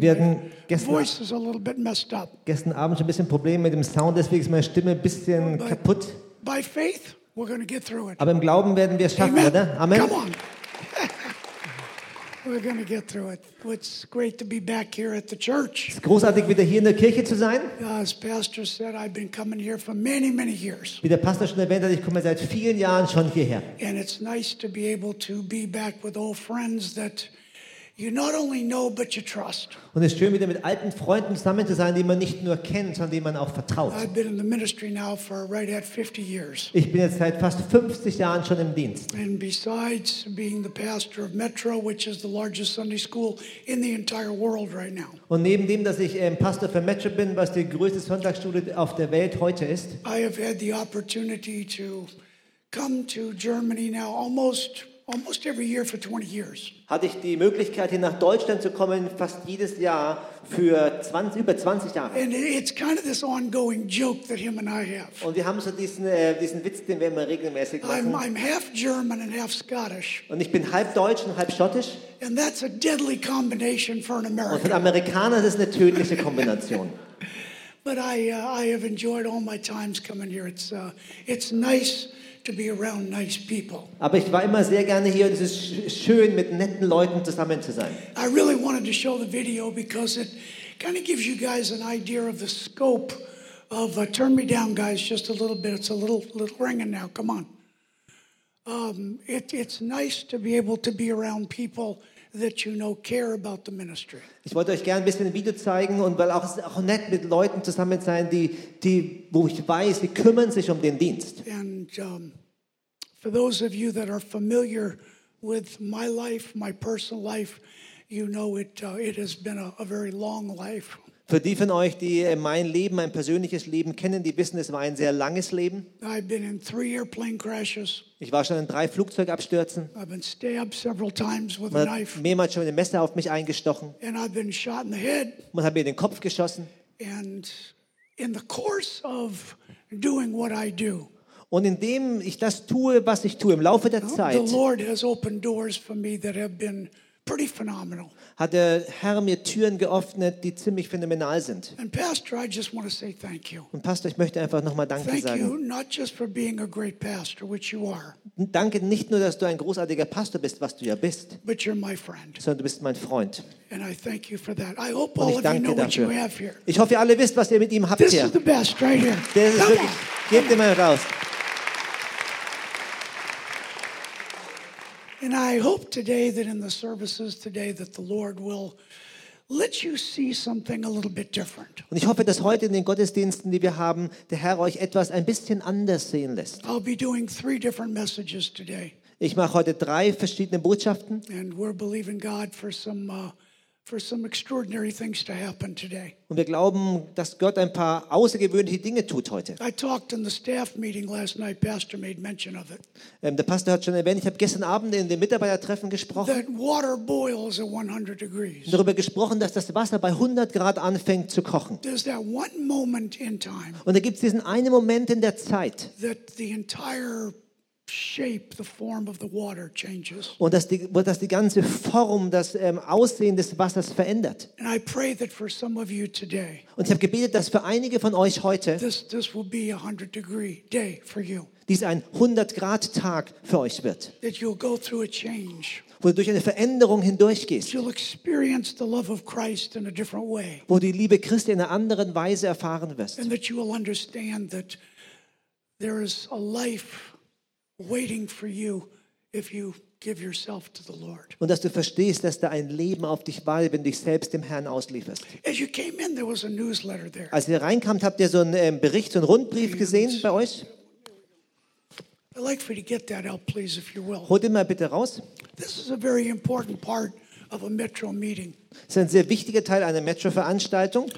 Wir hatten gestern, gestern Abend schon ein bisschen Probleme mit dem Sound, deswegen ist meine Stimme ein bisschen kaputt. Aber im Glauben werden wir es schaffen, Amen. oder? Amen. We're going to get through it. It's great to be back here at the church. Es ist großartig, wieder hier in der Kirche zu sein. Uh, as Pastor said, I've been coming here for many, many years. Wie der Pastor schon erwähnt hat, ich komme seit vielen Jahren schon hierher. And it's nice to be able to be back with old friends that Und es ist schön, wieder mit alten Freunden zusammen zu sein, die man nicht nur kennt, sondern denen man auch vertraut. I've been in the ministry now for right at 50 years. Ich bin jetzt seit fast 50 Jahren schon im Dienst. And besides being the pastor of Metro, which is the largest Sunday school in the entire world right now, Und neben dem, dass ich ähm, Pastor für Metro bin, was die größte Sonntagsschule auf der Welt heute ist, I have had the opportunity to come to Germany now almost almost every year for 20 years. hatte ich die Möglichkeit, hier nach Deutschland zu kommen, fast jedes Jahr für 20, über 20 Jahre. And it's kind of this ongoing joke that him and I have. Und wir haben so diesen, äh, diesen Witz, den wir immer regelmäßig I'm, machen. I'm half German and half Scottish, Und ich bin halb deutsch und halb schottisch. and that's a deadly combination for an Und für American. Amerikaner ist das eine tödliche Kombination. But I, uh, I have enjoyed all my times coming here. It's, uh, it's nice to be around nice people. Aber ich war immer sehr gerne hier und es ist schön, mit netten Leuten zusammen zu sein. I really wanted to show the video because it kind of gives you guys an idea of the scope of. Uh, turn me down, guys, just a little bit. It's a little little ringing now. Come on. Um, it, it's nice to be able to be around people that you know care about the ministry. Ich wollte euch gerne ein bisschen ein Video zeigen und weil auch es ist auch nett mit Leuten zusammen sein, die, die, wo ich weiß, die kümmern sich um den Dienst. And um, for those of you that are familiar with my life, my personal life, you know it. Uh, it has been a, a very long life. Für die von euch, die äh, mein Leben, mein persönliches Leben kennen, die wissen, es war ein sehr langes Leben. I've been in three airplane crashes. Ich war schon in drei Flugzeugabstürzen. I've been stabbed several times with a Man knife, hat mehrmals schon mit dem Messer auf mich eingestochen. and I've been shot in the head. Man hat mir in den Kopf geschossen. And in the course of doing what I do, Und indem ich das tue, was ich tue, im Laufe der the Zeit, Lord has opened doors for me that have been pretty phenomenal. Hat der Herr mir Türen geöffnet, die ziemlich phänomenal sind. And Pastor, I just want to say thank you. Und Pastor, ich möchte einfach nochmal Danke Thank you, sagen. not just for being a great pastor, which you are, Danke nicht nur, dass du ein großartiger Pastor bist, was du ja bist, but you're my friend. sondern du bist mein Freund. And I thank you for that. I hope Und all ich of you danke know what you dafür. have here. Ich hoffe, ihr alle wisst, was ihr mit ihm habt This hier. is the best right here. Der ist Come wirklich, gebt ihn mal raus. And I hope today that in the services today that the Lord will let you see something a little bit different. Und ich hoffe, dass heute in den Gottesdiensten, die wir haben, der Herr euch etwas ein bisschen anders sehen lässt. I'll be doing three different messages today, Ich mache heute drei verschiedene Botschaften and we're believing God for some uh, und wir glauben, dass Gott ein paar außergewöhnliche Dinge tut heute. I talked in the staff meeting last night. Pastor made mention of it. Ähm, der Pastor hat schon erwähnt, ich habe gestern Abend in dem Mitarbeitertreffen gesprochen, That water boils at 100 degrees. darüber gesprochen, dass das Wasser bei 100 Grad anfängt zu kochen. There's that one moment in time Und da gibt es diesen einen Moment in der Zeit, that the entire shape, the form of the water changes. und dass die, wo das die ganze Form, das ähm, Aussehen des Wassers verändert. And I pray that for some of you today, Und ich habe gebetet, dass für einige von euch heute this, this will be a 100 degree day for you. dies ein 100-Grad-Tag für euch wird, That you'll go through a change. wo du durch eine Veränderung hindurchgehst, You'll experience the love of Christ in a different way. wo du die Liebe Christi in einer anderen Weise erfahren wirst. And that you will understand that there is a life waiting for you if you give yourself to the Lord. Und dass du verstehst, dass da ein Leben auf dich wartet, wenn du dich selbst dem Herrn auslieferst. As you came in, there was a newsletter there. Als ihr reinkamt, habt ihr so einen ähm, Bericht, so einen Rundbrief gesehen bei euch? I'd like for you to get that out, please, if you will. Holt ihn mal bitte raus. This is a very important part of a Metro meeting. Das ist ein sehr wichtiger Teil einer Metro-Veranstaltung.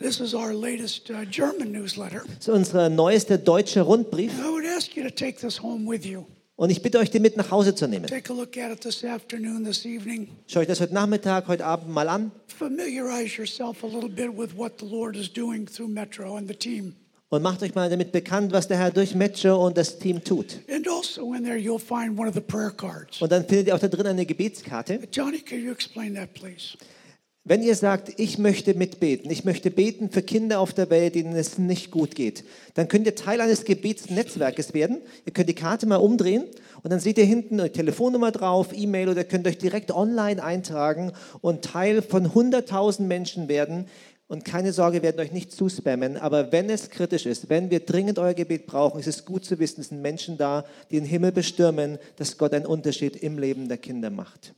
This is our latest uh, German newsletter. Das ist unser neuester deutscher Rundbrief. I would ask you to take this home with you. Und ich bitte euch, den mit nach Hause zu nehmen. Take a look at it this afternoon, this evening. Schaut euch das heute Nachmittag, heute Abend mal an Familiarize yourself a little bit with what the Lord is doing through Metro and the team. Und macht euch mal damit bekannt, was der Herr durch Metscher und das Team tut. And also in there, you'll find one of the prayer cards. Und dann findet ihr auch da drin eine Gebetskarte. Johnny, can you explain that, please? Wenn ihr sagt, ich möchte mitbeten, ich möchte beten für Kinder auf der Welt, denen es nicht gut geht, dann könnt ihr Teil eines Gebetsnetzwerkes werden. Ihr könnt die Karte mal umdrehen und dann seht ihr hinten eure Telefonnummer drauf, E-Mail oder könnt euch direkt online eintragen und Teil von 100.000 Menschen werden. Und keine Sorge, wir werden euch nicht zuspammen, aber wenn es kritisch ist, wenn wir dringend euer Gebet brauchen, ist es gut zu wissen, es sind Menschen da, die den Himmel bestürmen, dass Gott einen Unterschied im Leben der Kinder macht.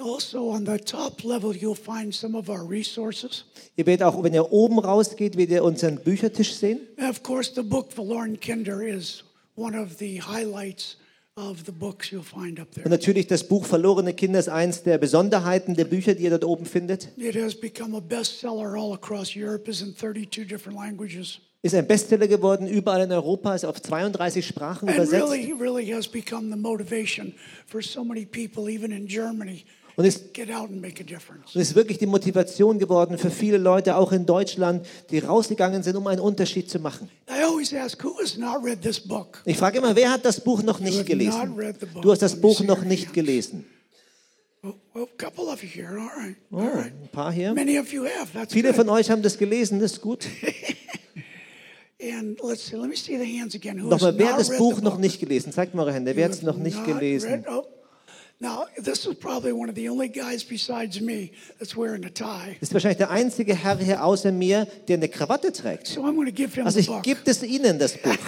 Also, on the top level, you'll find some of our resources. Ihr werdet auch, wenn ihr oben rausgeht, werdet ihr unseren Büchertisch sehen. And of course, the book Verloren Kinder is one of the highlights of the books you'll find up Und there. natürlich das Buch Verlorene Kinder ist eins der Besonderheiten der Bücher, die ihr dort oben findet. It has become a bestseller all across Europe, is in 32 different languages. Ist ein Bestseller geworden, überall in Europa, ist auf 32 Sprachen And übersetzt. really, really has become the motivation for so many people, even in Germany, Und ist, get out and make a difference. und ist wirklich die Motivation geworden für viele Leute, auch in Deutschland, die rausgegangen sind, um einen Unterschied zu machen. I always ask, who has not read this book? Ich frage immer, wer hat das Buch noch nicht gelesen? Du hast das Buch noch nicht gelesen. Oh, ein paar hier. Many of you have. That's Viele von euch haben das gelesen, das ist gut. Nochmal, wer hat das Buch noch nicht gelesen? Zeigt mal eure Hände. Wer hat es noch nicht gelesen? oh. Now, this is probably one of the only guys besides me that's wearing a tie. Das ist wahrscheinlich der einzige Herr hier außer mir, der eine Krawatte trägt. So I'm going to give him Also the ich gebe es Ihnen, das Buch.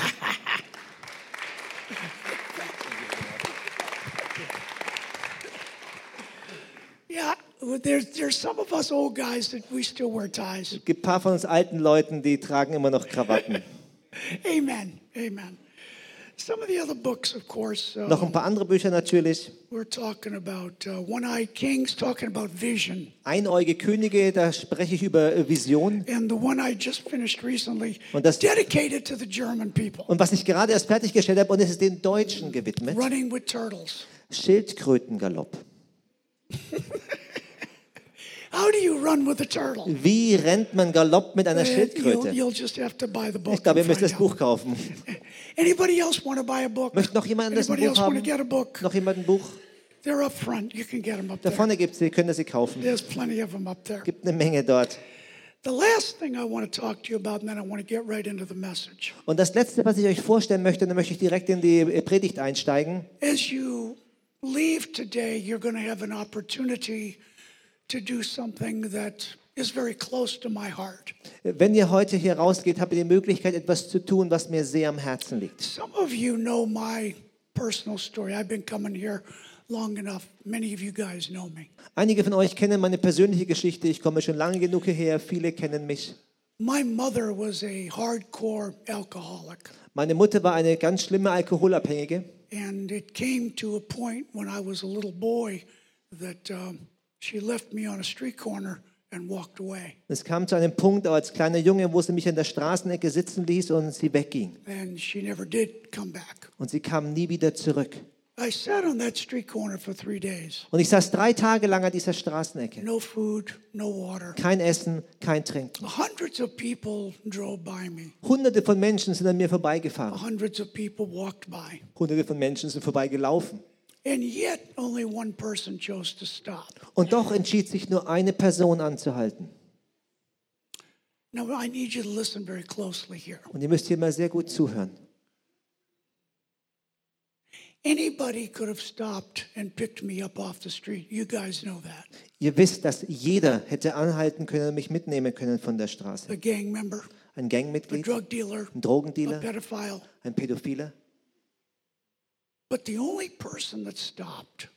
Yeah, there's, there's some of us old guys that we still wear ties. Es gibt ein paar von uns alten Leuten, die tragen immer noch Krawatten. Amen. Amen. Noch ein paar andere Bücher natürlich. we're talking about uh, One Eyed Kings, talking about vision. Einäugige Könige, da spreche ich über äh, Vision. And the one I just finished recently, Und das- dedicated to the German people, Und was ich gerade erst fertiggestellt habe, und es ist den Deutschen gewidmet, running with turtles. Schildkrötengalopp. How do you run with a turtle? Wie rennt man Galopp mit einer You'll, Schildkröte? you'll just have to buy the book. Ich glaube, ihr müsst das Buch kaufen. Anybody else want to buy a book? Möchte noch jemand Anybody Buch haben? get a book? Noch jemand ein Buch? They're up front. You can get them up Da there. vorne gibt es sie, könnt sie kaufen. There's plenty of them up there. gibt eine Menge dort. The last thing I want to talk to you about, and then I want to get right into the message. Und das Letzte, was ich euch vorstellen möchte, dann möchte ich direkt in die äh, Predigt einsteigen. As you leave today, you're going to have an opportunity Wenn ihr heute hier rausgeht, habt ihr die Möglichkeit, etwas zu tun, was mir sehr am Herzen liegt. Some of you know my personal story. I've been coming here long enough. Many of you guys know me. Einige von euch kennen meine persönliche Geschichte. Ich komme schon lange genug hierher. Viele kennen mich. My mother was a hardcore alcoholic. Meine Mutter war eine ganz schlimme Alkoholabhängige. And it came to a point when I was a little boy that um, she left me on a street corner and walked away. Es kam zu einem Punkt, als kleiner Junge, wo sie mich an der Straßenecke sitzen ließ und sie wegging. And she never did come back. Und sie kam nie wieder zurück. I sat on that street corner for three days. Und ich saß drei Tage lang an dieser Straßenecke. No food, no water. Kein Essen, kein Trinken. Hundreds of people drove by me. Hunderte von Menschen sind an mir vorbeigefahren. Hundreds of people walked by. Hunderte von Menschen sind vorbeigelaufen. And yet, only one person chose to stop. Und doch entschied sich nur eine Person anzuhalten. Now, I need you to listen very closely here. Und ihr müsst hier mal sehr gut zuhören. Anybody could have stopped and picked me up off the street. You guys know that. Ihr wisst, dass jeder hätte anhalten können und mich mitnehmen können von der Straße. A gang member, Ein a Gangmitglied, drug dealer, ein a Drogendealer, pedophile. ein Pädophiler. But the only person that stopped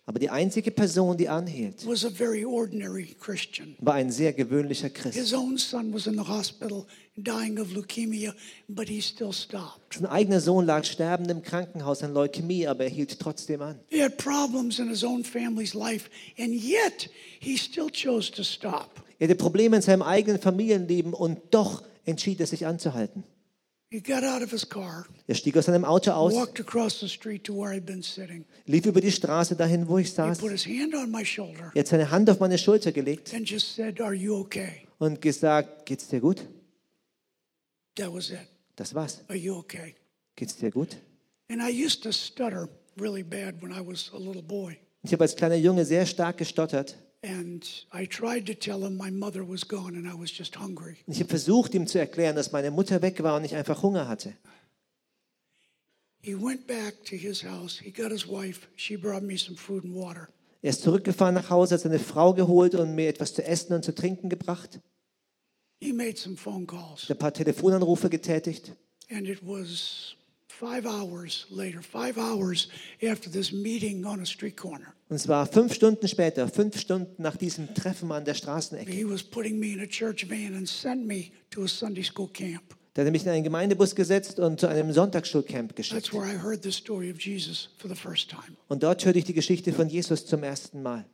Aber die einzige Person, die anhielt, was a very ordinary Christian. war ein sehr gewöhnlicher Christ. His own son was in the hospital dying of leukemia, but he still stopped. Sein eigener Sohn lag sterbend im Krankenhaus an Leukämie, aber er hielt trotzdem an. He had problems in his own family's life, and yet he still chose to stop. Er hatte Probleme in seinem eigenen Familienleben und doch entschied er sich anzuhalten. Er stieg aus seinem Auto aus, walked across the street to where I'd been sitting. lief über die Straße dahin, wo ich saß. put his hand on my shoulder Er hat seine Hand auf meine Schulter gelegt and just said, Are you okay? und gesagt, geht's dir gut? That was it. Das war's. Are you okay? Geht's dir gut? And I used to stutter really bad when I was a little boy. Ich habe als kleiner Junge sehr stark gestottert. And I tried to tell him my mother was gone and I was just hungry. Und ich habe versucht, ihm zu erklären, dass meine Mutter weg war und ich einfach Hunger hatte. He went back to his house. He got his wife. She brought me some food and water. Er ist zurückgefahren nach Hause, hat seine Frau geholt und mir etwas zu essen und zu trinken gebracht. He made some phone calls. Ein paar Telefonanrufe getätigt. And it was five hours later, five hours after this meeting on a street corner. Und es war fünf Stunden später, fünf Stunden nach diesem Treffen an der Straßenecke. He was putting me in a church van and sent me to a Sunday school camp. Da hat er mich in einen Gemeindebus gesetzt und zu einem Sonntagsschulcamp geschickt. That's where I heard the story of Jesus for the first time. Und dort hörte ich die Geschichte von Jesus zum ersten Mal.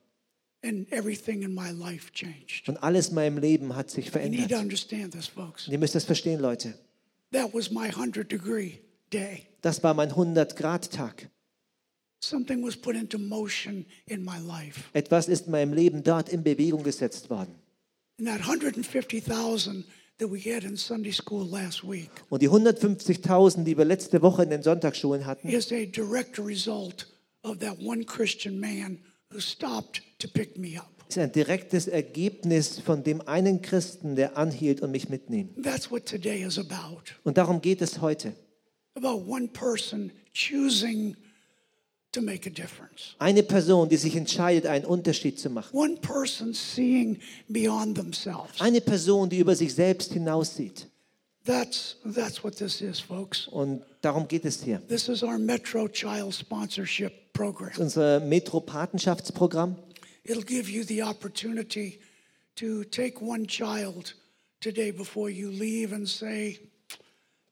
And everything in my life changed. Und alles in meinem Leben hat sich verändert. Und ihr müsst das verstehen, Leute. That was my 100 degree. Das war mein 100-Grad-Tag. Something was put into motion in my life. Etwas ist in meinem Leben dort in Bewegung gesetzt worden. And that 150,000 that we had in Sunday school last week Und die 150.000, die wir letzte Woche in den Sonntagsschulen hatten, is a direct result of that one Christian man who stopped to pick me up. ist ein direktes Ergebnis von dem einen Christen, der anhielt und mich mitnimmt. That's what today is about. Und darum geht es heute. About one person choosing to make a difference. Eine Person, die sich entscheidet, einen Unterschied zu machen. One person seeing beyond themselves. Eine Person, die über sich selbst hinaussieht. That's that's what this is, folks. Und darum geht es hier. This is our Metro Child Sponsorship Program. Das ist unser Metro-Patenschaftsprogramm. It'll give you the opportunity to take one child today before you leave and say,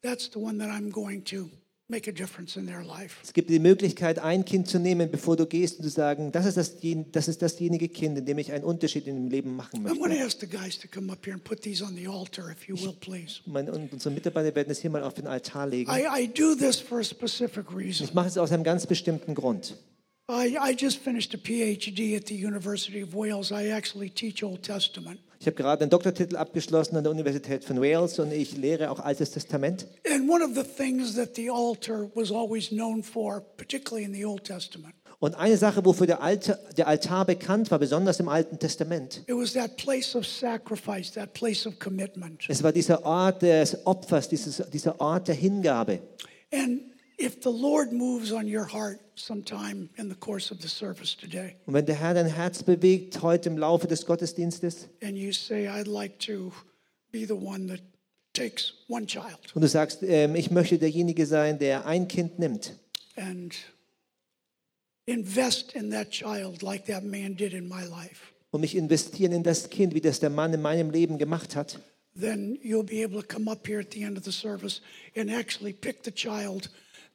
that's the one that I'm going to make a difference in their life. Es gibt die Möglichkeit, ein Kind zu nehmen, bevor du gehst und zu sagen, das ist, das, das ist dasjenige Kind, in dem ich einen Unterschied in dem Leben machen I'm going to möchte. ask the guys to come up here and put these on the altar, if you will, please. Meine, und unsere Mitarbeiter werden es hier mal auf den Altar legen. I, I do this for a specific reason. Ich mache es aus einem ganz bestimmten Grund. I, I just finished a PhD at the University of Wales. I actually teach Old Testament. Ich habe gerade einen Doktortitel abgeschlossen an der Universität von Wales und ich lehre auch Altes Testament. And one of the things that the altar was always known for, particularly in the Old Testament, Und eine Sache, wofür der, Altar, der Altar bekannt war, besonders im Alten Testament, it was that place of sacrifice, that place of commitment. es war dieser Ort des Opfers, dieses, dieser Ort der Hingabe. And if the Lord moves on your heart sometime in the course of the service today, Und wenn der Herr dein Herz bewegt heute im Laufe des Gottesdienstes and you say, I'd like to be the one that takes one child und du sagst, ähm, ich möchte derjenige sein, der ein Kind nimmt and invest in that child like that man did in my life, und mich investieren in das Kind, wie das der Mann in meinem Leben gemacht hat, then you'll be able to come up here at the end of the service and actually pick the child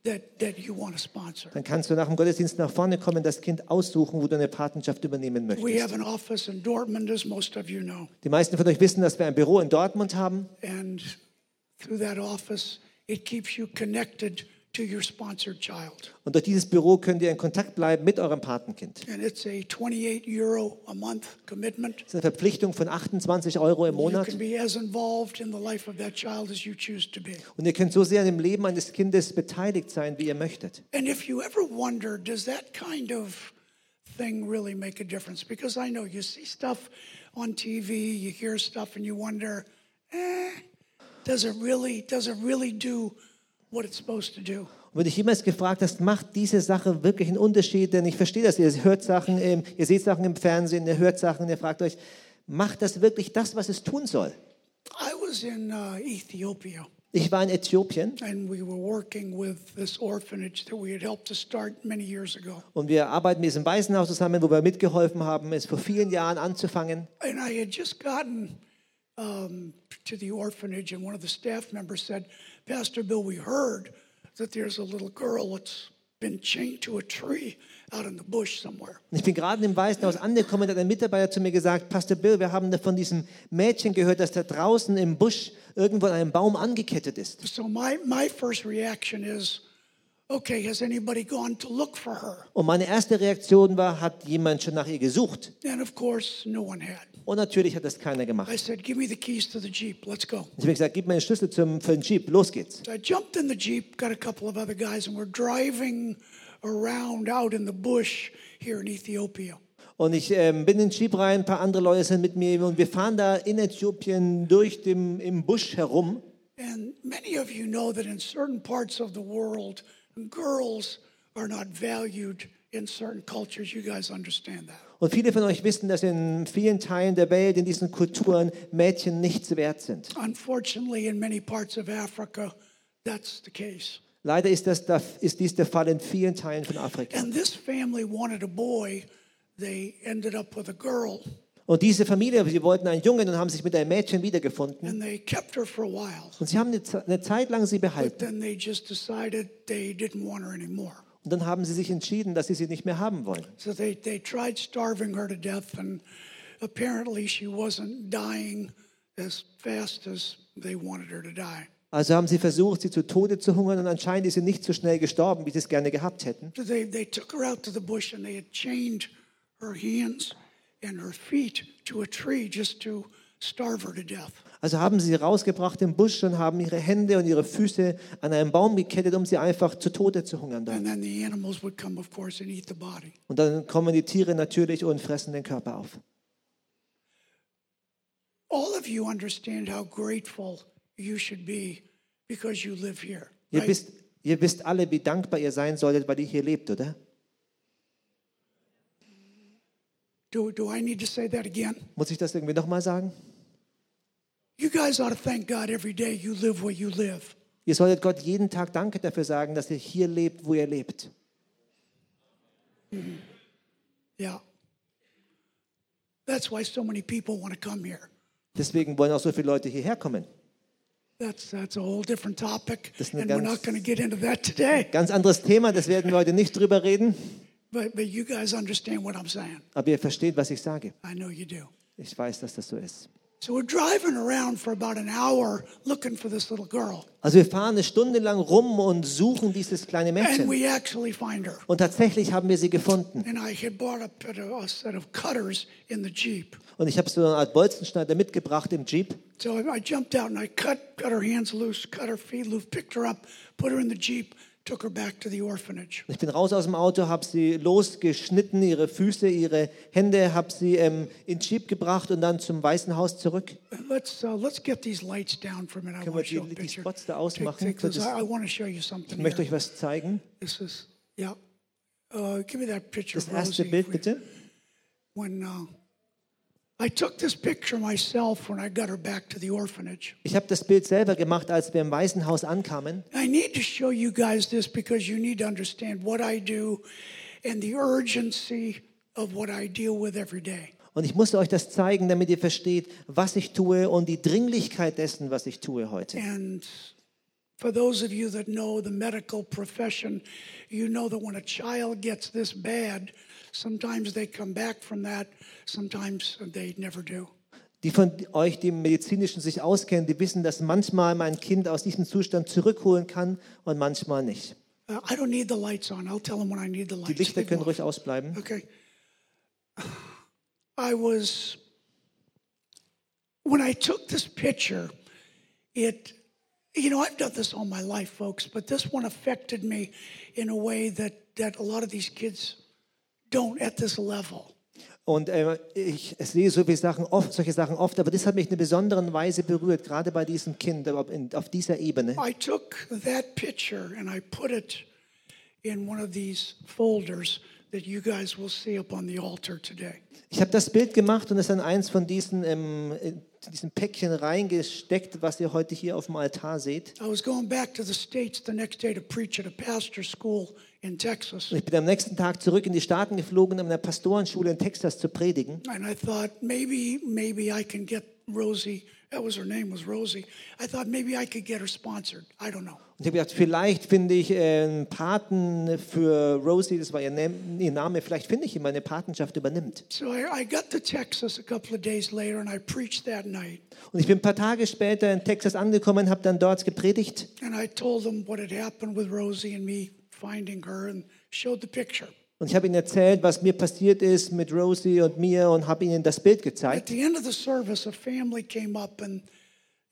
that, that you want to sponsor. dann kannst du nach dem Gottesdienst nach vorne kommen, das Kind aussuchen, wo du eine Patenschaft übernehmen We möchtest. have an office in Dortmund, as most of you know. Die meisten von euch wissen, dass wir ein Büro in Dortmund haben. And through that office, it keeps you connected to your sponsored child. Und durch dieses Büro könnt ihr in Kontakt bleiben mit eurem Patenkind. And it's a 28 euro a month commitment. Das ist eine Verpflichtung von 28 Euro im You Monat. can be as involved in the life of that child as you choose to be. Und ihr könnt so sehr an dem Leben eines Kindes beteiligt sein, wie ihr möchtet. And if you ever wonder, does that kind of thing really make a difference? Because I know you see stuff on TV, you hear stuff, and you wonder, eh, does it really, does it really do what it's supposed to do? Und wenn dich jemals gefragt hast, macht diese Sache wirklich einen Unterschied? Denn ich verstehe das, ihr hört Sachen, im, ihr seht Sachen im Fernsehen, ihr hört Sachen, ihr fragt euch, macht das wirklich das, was es tun soll? I was in uh, Ethiopia. Ich war in Äthiopien And we were working with this orphanage that we had helped to start many years ago. und wir arbeiten mit diesem Waisenhaus zusammen, wo wir mitgeholfen haben, es vor vielen Jahren anzufangen. And I had just gotten um, to the orphanage, and one of the staff members said, Pastor Bill, we heard that there's a little girl that's been chained to a tree out in the bush somewhere. Ich bin gerade im Waisenhaus angekommen, hat ein Mitarbeiter zu mir gesagt, Pastor Bill, wir haben von diesem Mädchen gehört, das da draußen im Busch irgendwo an einem Baum angekettet ist. So my, my first reaction is, Okay, has anybody gone to look for her? Und meine erste Reaktion war, hat jemand schon nach ihr gesucht? And of course, no one had. Und natürlich hat das keiner I gemacht. said, Give me the keys to the Jeep. Let's go. Ich habe gesagt, gib mir den Schlüssel zum, für den Jeep, los geht's. So I jumped in the Jeep, got a couple of other guys, and we're driving around out in the bush here in Ethiopia. Und ich ähm, bin in den Jeep rein, ein paar andere Leute sind mit mir und wir fahren da in Äthiopien durch dem, im Busch herum. And many of you know that in certain parts of the world, girls are not valued in certain cultures. You guys understand that. Und viele von euch wissen, dass in vielen Teilen der Welt, in diesen Kulturen, Mädchen nichts wert sind. Unfortunately, in many parts of Africa, that's the case. Leider ist, das, ist dies der Fall in vielen Teilen von Afrika. And this family wanted a boy. They ended up with a girl, Und diese Familie, sie wollten einen Jungen und haben sich mit einem Mädchen wiedergefunden. and they kept her for a while. Und sie haben eine, eine Zeit lang sie behalten. then they just decided they didn't want her anymore. Und dann haben sie sich entschieden, dass sie sie nicht mehr haben wollen. So they, they tried starving her to death, and apparently she wasn't dying as fast as they wanted her to die. Also haben sie versucht, sie zu Tode zu hungern und anscheinend ist sie nicht so schnell gestorben, wie sie es gerne gehabt hätten. So they, they took her out to the bush and they had chained her hands and her feet to a tree just to starve her to death. Also haben sie sie rausgebracht im Busch und haben ihre Hände und ihre Füße an einen Baum gekettet, um sie einfach zu Tode zu hungern. Dort. And then the animals would come, of course, and eat the body. Und dann kommen die Tiere natürlich und fressen den Körper auf. All of you understand how grateful you should be because you live here. Ihr right? wisst, ihr wisst alle, wie dankbar ihr sein solltet, weil ihr hier lebt, oder? Do, do I need to say that again? Muss ich das irgendwie nochmal sagen? You guys ought to thank God every day you live where you live. Ihr solltet Gott jeden Tag Danke dafür sagen, dass ihr hier lebt, wo ihr lebt. Yeah. That's why so many people want to come here. Deswegen wollen auch so viele Leute hierher kommen. That's, that's a whole different topic, Das ist and we're ganz- not going to get into that today. Ganz anderes Thema, das werden wir heute nicht drüber reden, But, but you guys understand what I'm saying. aber ihr versteht, was ich sage. I know you do. Ich weiß, dass das so ist. So we're driving around for about an hour looking for this little girl, Also wir fahren eine Stunde lang rum und suchen dieses kleine and Mädchen. we actually find her. Und tatsächlich haben wir sie gefunden. And I had bought a, a, a set of cutters in the Jeep. Und ich habe so eine Art Bolzenschneider mitgebracht im Jeep. So I, I jumped out and I cut, cut her hands loose, cut her feet loose, picked her up, put her in the Jeep, Ich bin raus aus dem Auto, habe sie losgeschnitten, ihre Füße, ihre Hände, habe sie ähm, ins Jeep gebracht und dann zum Weißen Haus zurück. Let's uh, let's get these lights down for a minute. I Können want wir to show a die- die. Spots da Take- ausmachen take something. Ich möchte euch was zeigen. This is yeah. Uh, give me that picture, Das erste Rosie. Bild bitte. When uh, Ich habe das Bild selber gemacht, als wir im Weißen Haus ankamen. I need to show you guys this because you need to understand what I do and the urgency of what I deal with every day. Und ich musste euch das zeigen, damit ihr versteht, was ich tue und die Dringlichkeit dessen, was ich tue heute. And for those of you that know the medical profession, you know that when a child gets this bad, sometimes they come back from that, sometimes they never do. Die von euch, die im Medizinischen sich auskennen, die wissen, dass manchmal mein Kind aus diesem Zustand zurückholen kann und manchmal nicht. Uh, I don't need the lights on. I'll tell them when I need the Die lights. Lichter können ruhig ausbleiben. Okay. I was, when I took this picture, it, you know, I've done this all my life, folks, but this one affected me in a way that, that a lot of these kids don't at this level. Und äh, ich sehe so viele Sachen oft, solche Sachen oft, aber das hat mich in einer besonderen Weise berührt, gerade bei diesem Kind auf, dieser Ebene. I took that picture and I put it in one of these folders that you guys will see up on the altar today. Ich habe das Bild gemacht und es in eins von diesen, ähm, in diesen Päckchen reingesteckt, was ihr heute hier auf dem Altar seht. I was going back to the States the next day to preach at a pastor school in Texas. Und ich bin am nächsten Tag zurück in die Staaten geflogen, um in einer Pastorenschule in Texas zu predigen. And I thought maybe, maybe I can get Rosie. That was her name, was Rosie. I thought maybe I could get her sponsored. I don't know. Und ich habe gedacht, vielleicht finde ich äh, einen Paten für Rosie, das war ihr, Nam- ihr Name, vielleicht finde ich ihn, meine Patenschaft übernimmt. So I, I got to Texas a couple of days later and I preached that night. Und ich bin ein paar Tage später in Texas angekommen, habe dann dort gepredigt And I told them what had happened with Rosie and me finding her and showed the picture. Und ich habe ihnen erzählt, was mir passiert ist mit Rosie und mir und habe ihnen das Bild At gezeigt. the end of the service, a family came up, and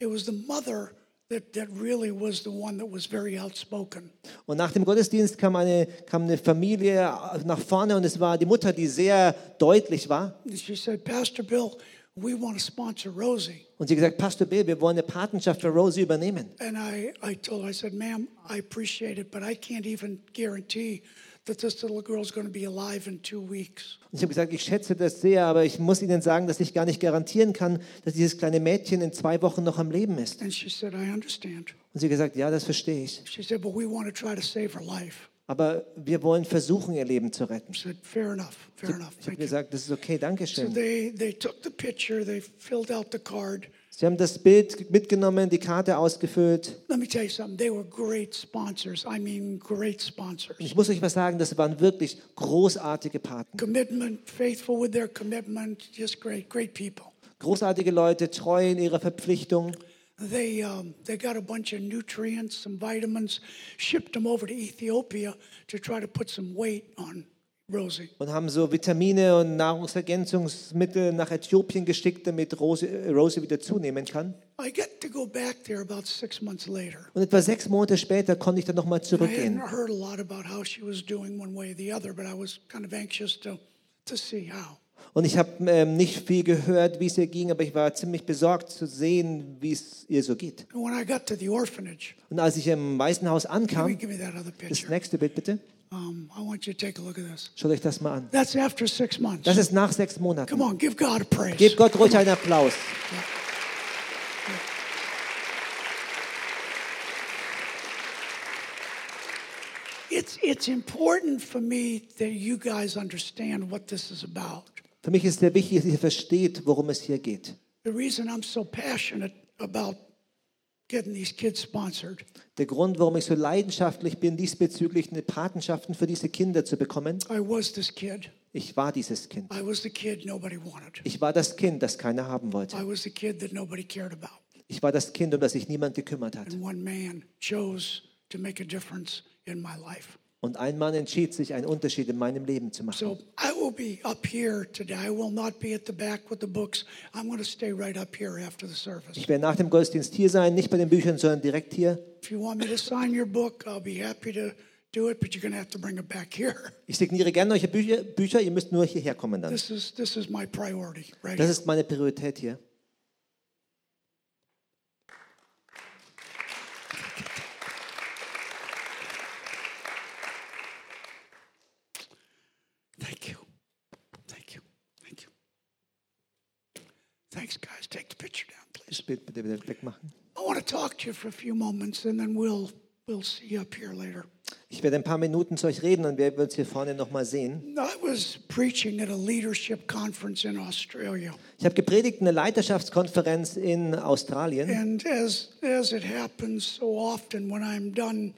it was the mother that, that really was the one that was very outspoken. Und nach dem Gottesdienst kam eine, kam eine Familie nach vorne und es war die Mutter, die sehr deutlich war. And she said, Pastor Bill, we want to sponsor Rosie. Und sie gesagt, Pastor Bill, wir wollen eine Patenschaft für Rosie übernehmen. And I, I told her, I said, ma'am, I appreciate it, but I can't even guarantee that this little girl's going to be alive in two weeks. Und ich habe gesagt, ich schätze das sehr, aber ich muss Ihnen sagen, dass ich gar nicht garantieren kann, dass dieses kleine Mädchen in zwei Wochen noch am Leben ist. And she said, I understand. Und sie gesagt, ja, das verstehe ich. She said, but we want to try to save her life. Aber wir wollen versuchen, ihr Leben zu retten. Said, fair enough, fair enough. Ich habe Thank you. gesagt, das ist okay, danke So schön. they, they took the picture, they filled out the card. Sie haben das Bild mitgenommen, die Karte ausgefüllt. Let me tell you something, they were great sponsors. I mean, great sponsors. Ich muss euch was sagen, das waren wirklich großartige Paten. Commitment, faithful with their commitment, just great, great people. Großartige Leute, treu in ihrer Verpflichtung. They, um, they got a bunch of nutrients, some vitamins, shipped them over to Ethiopia to try to put some weight on Rosie. und haben so Vitamine und Nahrungsergänzungsmittel nach Äthiopien geschickt, damit Rosie, Rosie wieder zunehmen kann. I get to go back there about six months later. Und etwa sechs Monate später konnte ich dann nochmal I zurückgehen. heard a lot about how she was doing one way or the other, but I was kind of anxious to, to see how. Und ich habe ähm, nicht viel gehört, wie es ihr ging, aber ich war ziemlich besorgt zu sehen, wie es ihr so geht. And when I got to the orphanage, Und als ich im Waisenhaus ankam, das nächste Bild bitte, Um, I want you to take a look at this. schaut euch das mal an. That's after six months. Das ist nach sechs Monaten. Come on, give God a praise. Gebt Gott ruhig einen Applaus. It's, it's important for me that you guys understand what this is about. Für mich ist sehr wichtig, dass ihr versteht, worum es hier geht. The reason I'm so passionate about getting these kids sponsored, Der Grund, warum ich so leidenschaftlich bin, diesbezüglich eine Patenschaften für diese Kinder zu bekommen, I was this kid. ich war dieses Kind. I was the kid nobody wanted. Ich war das Kind, das keiner haben wollte. I was the kid that nobody cared about. Ich war das Kind, um das sich niemand gekümmert hat. And one man chose to make a difference in my life. Und ein Mann entschied sich, einen Unterschied in meinem Leben zu machen. So I will be up here today. I will not be at the back with the books. I'm going to stay right up here after the service. Ich werde nach dem Gottesdienst hier sein, nicht bei den Büchern, sondern direkt hier. If you want me to sign your book, I'll be happy to do it, but you're going to have to bring it back here. Ich signiere gerne eure Bücher, Bücher, ihr müsst nur hierher kommen dann. This is this is my priority, right? Das ist meine Priorität hier. Thank you. Thank you. Thank you. Thanks, guys. Take the picture down, please. Das Bild bitte wieder wegmachen. I want to talk to you for a few moments, and then we'll we'll see you up here later. Ich werde ein paar Minuten zu euch reden und wir werden uns hier vorne nochmal sehen. I was preaching at a leadership conference in Australia, Ich habe gepredigt in einer Leiterschaftskonferenz in Australien. and as as it happens so often, when I'm done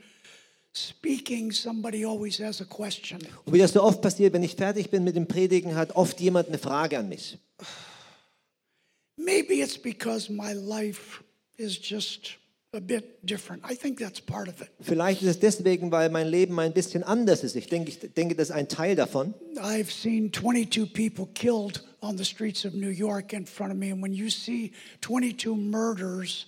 speaking, somebody always has a question. Und wie das so oft passiert, wenn ich fertig bin mit dem Predigen, hat oft jemand eine Frage an mich. Maybe it's because my life is just a bit different. I think that's part of it. Vielleicht ist es deswegen, weil mein Leben ein bisschen anders ist. Ich denke, ich denke, das ist ein Teil davon. I've seen 22 people killed on the streets of New York in front of me, and when you see 22 murders,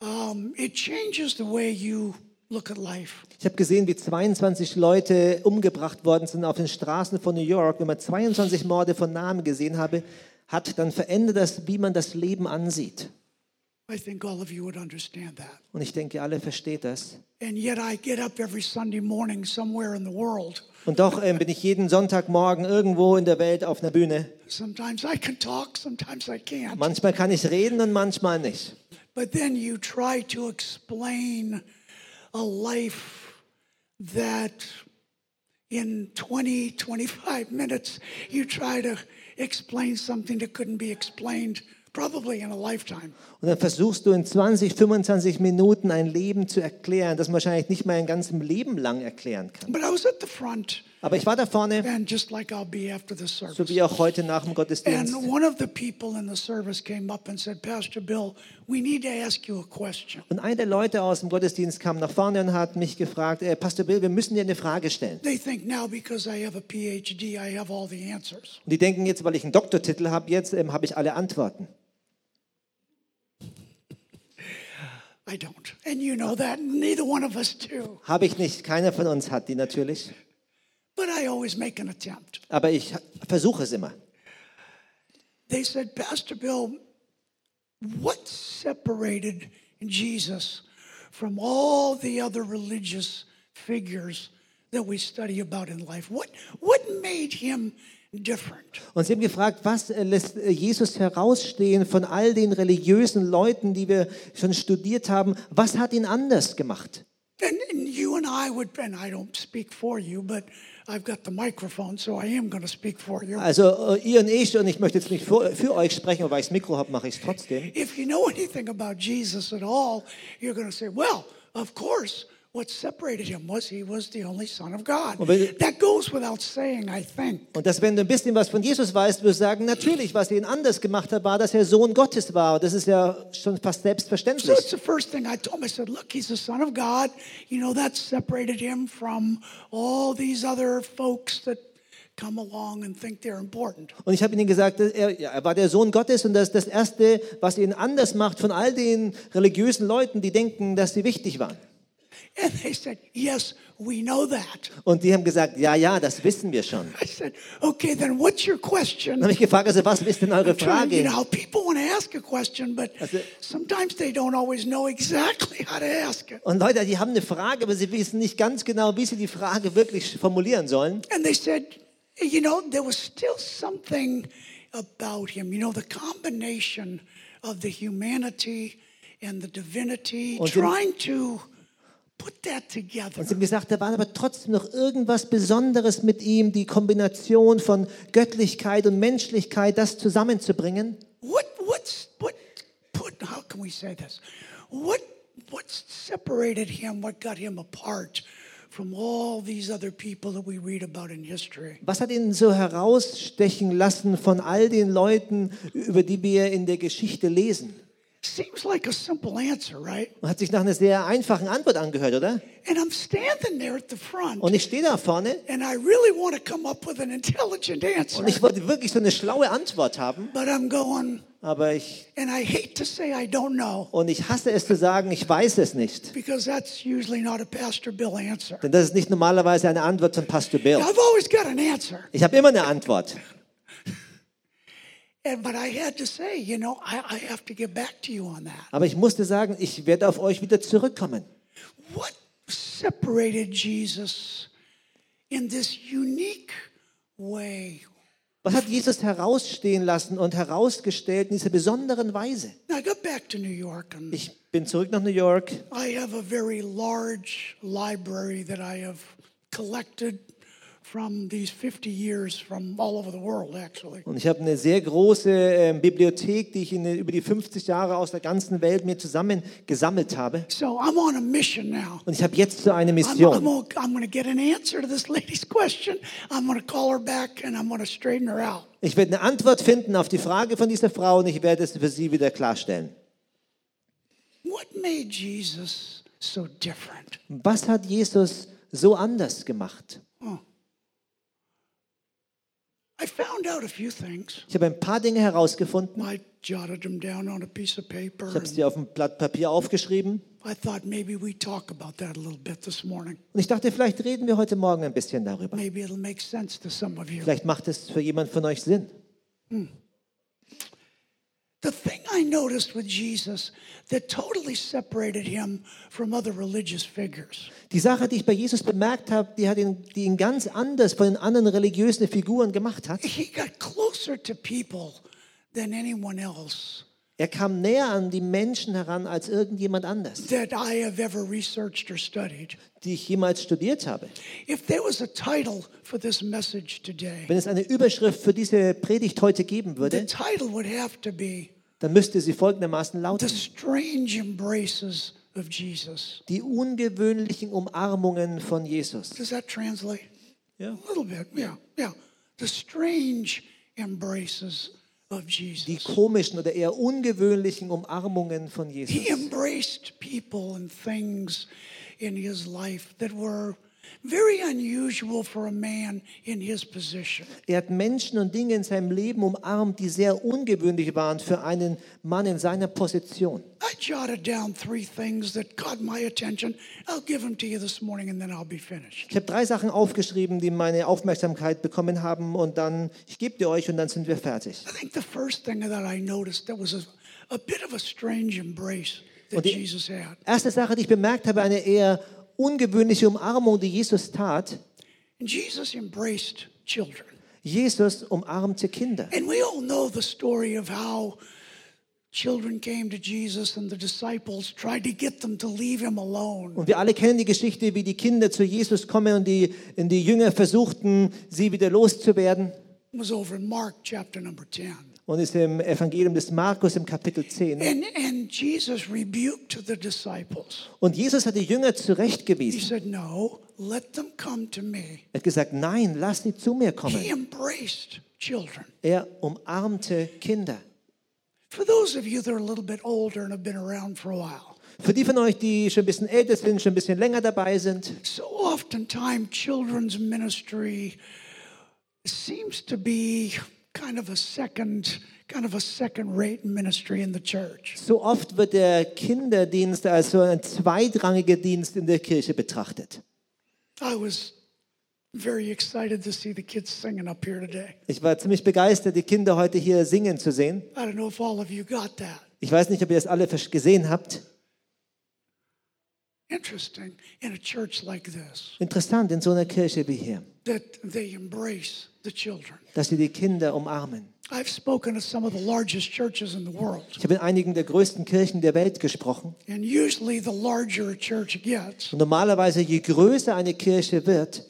um, it changes the way you look at life. Ich habe gesehen, wie 22 Leute umgebracht worden sind auf den Straßen von New York. Wenn man 22 Morde von Namen gesehen habe, hat, dann verändert das, wie man das Leben ansieht. I think all of you would understand that. Und ich denke, alle versteht das. And yet I get up every Sunday morning somewhere in the world. Und doch ähm, bin ich jeden Sonntagmorgen irgendwo in der Welt auf einer Bühne. Sometimes I can talk, sometimes I can't. Manchmal kann ich reden und manchmal nicht. But then you try to explain a life that in 20, 25 minutes, you try to explain something that couldn't be explained probably in a lifetime. Und dann versuchst du in 20, 25 Minuten ein Leben zu erklären, das man wahrscheinlich nicht mal ein ganzes Leben lang erklären kann. But I was at the front Aber ich war da vorne, like so wie auch heute nach dem Gottesdienst. And one of the people in the service came up and said, Pastor Bill, we need to ask you a question. Und einer der Leute aus dem Gottesdienst kam nach vorne und hat mich gefragt, äh, Pastor Bill, wir müssen dir eine Frage stellen. They think now because I have a PhD, I have all the answers. Und die denken jetzt, weil ich einen Doktortitel habe, jetzt ähm, habe ich alle Antworten. I don't. And you know that. Neither one of us do. Habe ich nicht, keiner von uns hat die natürlich. But I always make an attempt. Aber ich versuche es immer. They said, Pastor Bill, what separated Jesus from all the other religious figures that we study about in life? What, what made him different? Und sie haben gefragt, was äh, lässt äh, Jesus herausstehen von all den religiösen Leuten, die wir schon studiert haben? Was hat ihn anders gemacht? And, and you and I would, and I don't speak for you, but Also ihr und ich, und ich möchte jetzt nicht für, für euch sprechen, aber weil ich das Mikro habe, mache ich es trotzdem. If you know anything about Jesus at all, you're going to say, well, of course, what separated him was he was the only Son of God. Wenn- That goes without saying, I think. Und dass, wenn du ein bisschen was von Jesus weißt, wirst du sagen, natürlich, was ihn anders gemacht hat, war, dass er Sohn Gottes war. Das ist ja schon fast So selbstverständlich. it's the first thing I told him. I said, look, he's the Son of God. You know, that separated him from all these other folks that come along and think they're important. Und ich habe ihnen gesagt, er, er war der Sohn Gottes und das ist das Erste, was ihn anders macht von all den religiösen Leuten, die denken, dass sie wichtig waren. And they said, yes, we know that. Und die haben gesagt, ja, ja, das wissen wir schon. I said, okay, then what's your question? Dann habe ich gefragt, also was ist denn eure trying, you Frage? know, people want to ask a question, but it. sometimes they don't always know exactly how to ask it. Und Leute, die haben eine Frage, aber sie wissen nicht ganz genau, wie sie die Frage wirklich formulieren sollen. And they said, you know, there was still something about him, you know, the combination of the humanity and the divinity, Und trying to. Und sie haben gesagt, da war aber trotzdem noch irgendwas Besonderes mit ihm, die Kombination von Göttlichkeit und Menschlichkeit, das zusammenzubringen. What, what's, what, put, how can we say this? What, what separated him, what got him apart from all these other people that we read about in history? Was hat ihn so herausstechen lassen von all den Leuten, über die wir in der Geschichte lesen? Seems like a simple answer, right? Hat sich nach einer sehr einfachen Antwort angehört, oder? And I'm standing there at the front, Und ich stehe da vorne and I really want to come up with an intelligent answer. und ich wollte wirklich so eine schlaue Antwort haben, But I'm going, aber ich and I hate to say I don't know, und ich hasse es zu sagen, ich weiß es nicht, because that's usually not a Pastor Bill answer. denn das ist nicht normalerweise eine Antwort von Pastor Bill. I've always got an answer. Ich habe immer eine Antwort. Aber ich musste sagen, ich werde auf euch wieder zurückkommen. What separated Jesus in this unique way? Was hat Jesus herausstehen lassen und herausgestellt in dieser besonderen Weise? Ich bin zurück nach New York I have a very large library that I have collected und ich habe eine sehr große äh, Bibliothek, die ich in, über die 50 Jahre aus der ganzen Welt mir zusammen gesammelt habe. So I'm on a mission now. Und ich habe jetzt so eine I'm, I'm, Mission. gonna- I'm going to get an answer to this lady's question. I'm going to call her back and I'm going to straighten her out. Ich werde eine Antwort finden auf die Frage von dieser Frau und ich werde es für sie wieder klarstellen. What made Jesus so different? Was hat Jesus so anders gemacht? I found out a few things. Ich habe ein paar Dinge herausgefunden. I jotted them down on a piece of paper. Ich habe sie auf ein Blatt Papier aufgeschrieben. I thought maybe we talk about that a little bit this morning. Und ich dachte, vielleicht reden wir heute Morgen ein bisschen darüber. Maybe it'll make sense to some of you. Vielleicht macht es für jemand von euch Sinn. The thing I noticed with Jesus that totally separated him from other religious figures Die Sache, die ich bei Jesus bemerkt habe, die, hat ihn, die ihn ganz anders von den anderen religiösen Figuren gemacht hat. he got closer to people than anyone else Er kam näher an die Menschen heran als irgendjemand anders, that I have ever researched or studied. die ich jemals studiert habe. If there was a title for this message today, Wenn es eine Überschrift für diese Predigt heute geben the würde, title would have to be dann müsste sie folgendermaßen lauten. The Strange Embraces of Jesus. Die ungewöhnlichen Umarmungen von Jesus. Does that translate? Ja. A little bit, yeah, yeah. The strange embraces of Die komischen oder eher ungewöhnlichen Umarmungen von He Jesus. embraced people and things in his life that were very unusual for a man in his position. Er hat Menschen und Dinge in seinem Leben umarmt, die sehr ungewöhnlich waren für einen Mann in seiner Position. I jotted down three things that caught my attention. I'll give them to you this morning and then I'll be finished. Ich habe drei Sachen aufgeschrieben, die meine Aufmerksamkeit bekommen haben und dann, ich gebe die euch und dann sind wir fertig. I think the first thing that I noticed that was a, a bit of a strange embrace that Jesus had. Erste Sache, die ich bemerkt habe, eine eher ungewöhnliche Umarmung, die Jesus tat. Jesus embraced children. Jesus umarmte Kinder. And we all know the story of how children came to Jesus and the disciples tried to get them to leave him alone. Und wir alle kennen die Geschichte, wie die Kinder zu Jesus kommen und die, und die Jünger versuchten, sie wieder loszuwerden. It was over in Mark chapter number 10. Und ist im Evangelium des Markus im Kapitel 10. And, and Jesus rebuked the disciples. Und Jesus hat die Jünger He zurechtgewiesen. said, No, let them come to me. Er hat gesagt, nein, lass sie zu mir He kommen. embraced children. Er umarmte Kinder. For those of you that are a little bit older and have been around for a while, Für die von euch, die schon ein bisschen älter sind, schon ein bisschen länger dabei sind, so oftentimes children's ministry seems to be kind of a second kind of a second rate ministry in the church. so oft wird der Kinderdienst als so ein zweitrangiger Dienst in der Kirche betrachtet. I was very excited to see the kids singing up here today. Ich war ziemlich begeistert, die Kinder heute hier singen zu sehen. I don't know if all of you got that. Ich weiß nicht, ob ihr das alle gesehen habt. Interesting in a church like this Interessant in so einer Kirche wie hier, that they embrace. Dass sie die Kinder umarmen. I've spoken to some of the largest churches in the world, Ich habe in einigen der größten Kirchen der Welt gesprochen. and usually the larger a church gets, Und normalerweise, je größer eine Kirche wird,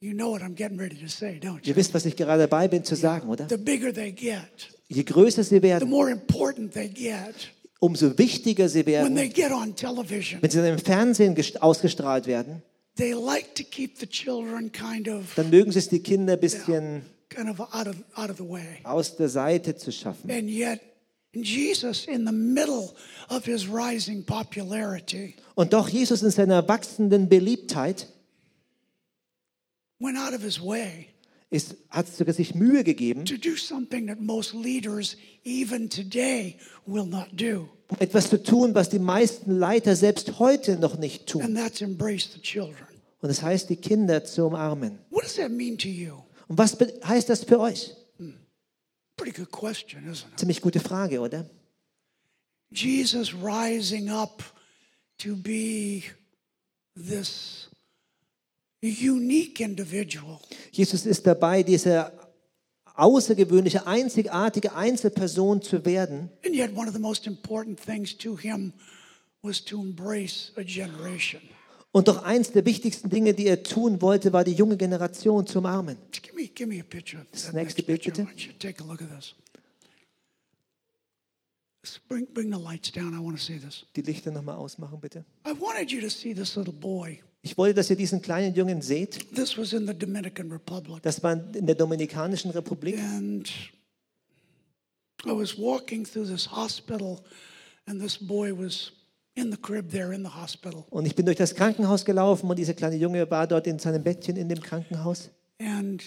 you know what I'm getting ready to say, don't you? ihr wisst, was ich gerade dabei bin zu sagen, oder? The bigger they get, Je größer sie the werden, more important they get umso wichtiger sie when they werden, get on television. wenn sie dann im Fernsehen gest- ausgestrahlt werden. They like to keep the children kind of Dann mögen sie es die Kinder ein bisschen kind of out of out of the way. aus der Seite zu schaffen. And yet Jesus in the middle of his rising popularity Und doch Jesus in seiner wachsenden Beliebtheit went out of his way ist, hat sogar sich Mühe gegeben, to do something that most leaders even today will not do. Etwas zu tun, was die meisten Leiter selbst heute noch nicht tun. And that's embrace the children. Und das heißt, die Kinder zu umarmen. What does that mean to you? Und was heißt das für euch? Pretty good question, isn't it? Ziemlich gute Frage, oder? Jesus rising up to be this unique individual. Jesus ist dabei, diese außergewöhnliche, einzigartige Einzelperson zu werden. And yet, one of the most important things to him was to embrace a generation. Und doch eins der wichtigsten Dinge, die er tun wollte, war die junge Generation zu umarmen. Give me, give me Das nächste Bild, bitte. Bring, bring the lights down. I want to see this. Die Lichter nochmal ausmachen, bitte. I wanted you to see this little boy. Ich wollte, dass ihr diesen kleinen Jungen seht. This was in the Dominican Republic. Das war in der Dominikanischen Republik. And I was walking through this hospital, and this boy was in the crib there in the hospital. Und ich bin durch das Krankenhaus gelaufen und dieser kleine Junge war dort in seinem Bettchen in dem Krankenhaus. And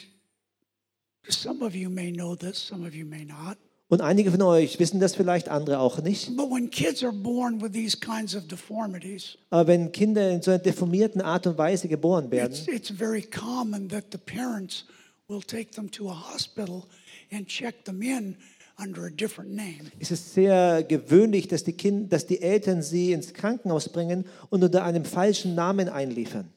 some of you may know this, some of you may not. Und einige von euch wissen das vielleicht, andere auch nicht. But when kids are born with these kinds of deformities, Aber wenn Kinder in so einer deformierten Art und Weise geboren werden, it's, it's very common that the parents will take them to a hospital and check them in under a different name. ist es sehr gewöhnlich, dass die, kind, dass die Eltern sie ins Krankenhaus bringen und unter einem falschen Namen einliefern.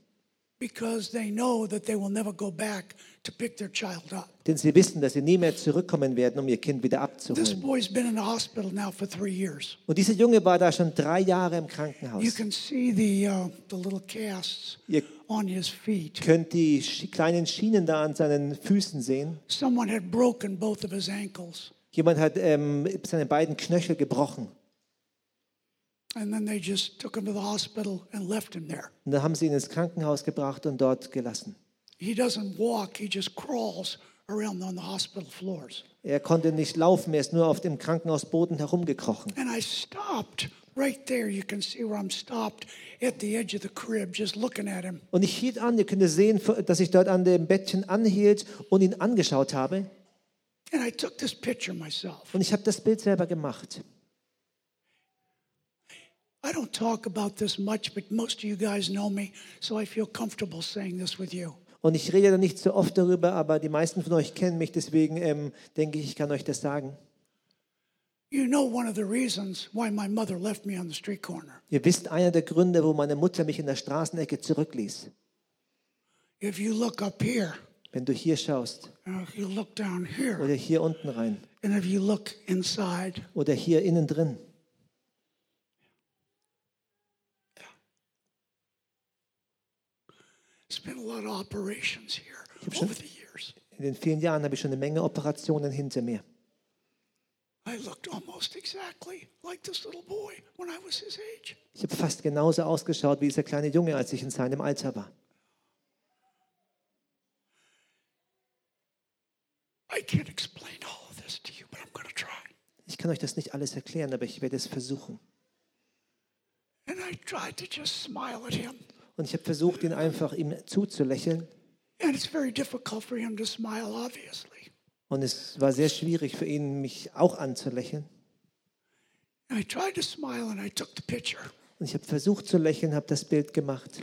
Denn sie wissen, dass sie nie mehr zurückkommen werden, um ihr Kind wieder This abzuholen. boy's been in the hospital now for three years. Und dieser Junge war da schon drei Jahre im You Krankenhaus. can see the, uh, the little casts Ihr on his feet. könnt die kleinen Schienen da an seinen Füßen sehen. Someone had broken both of his ankles. Jemand hat ähm, seine beiden Knöchel gebrochen. Und dann haben sie ihn ins Krankenhaus gebracht und dort gelassen. He doesn't walk, he just crawls around on the hospital floors. Er konnte nicht laufen, er ist nur auf dem Krankenhausboden herumgekrochen. And I stopped right there. You can see where I'm stopped at the edge of the crib, just looking at him. Und ich hielt an, ihr könnt sehen, dass ich dort an dem Bettchen anhielt und ihn angeschaut habe. And I took this picture myself. Und ich habe das Bild selber gemacht. I don't talk about this much, but most of you guys know me, so I feel comfortable saying this with you. Und ich rede da nicht so oft darüber, aber die meisten von euch kennen mich, deswegen ähm, denke ich, ich kann euch das sagen. You know one of the reasons why my mother left me on the street corner. Ihr wisst einer der Gründe, wo meine Mutter mich in der Straßenecke zurückließ. If you look up here, Wenn du hier schaust if you look down here, oder hier unten rein and if you look inside, oder hier innen drin. There's been a lot of operations here schon- over the years. In den vielen Jahren habe ich schon eine Menge Operationen hinter mir. I looked almost exactly like this little boy when I was his age. Ich habe fast genauso ausgeschaut wie dieser kleine Junge, als ich in seinem Alter war. I can't explain all of this to you, but I'm going to try. Ich kann euch das nicht alles erklären, aber ich werde es versuchen. And I tried to just smile at him. Und ich habe versucht, ihn einfach ihm zuzulächeln. And it's very difficult for him to smile, obviously. Und es war sehr schwierig für ihn, mich auch anzulächeln. And I tried to smile and I took the picture. Und ich habe versucht zu lächeln, habe das Bild gemacht.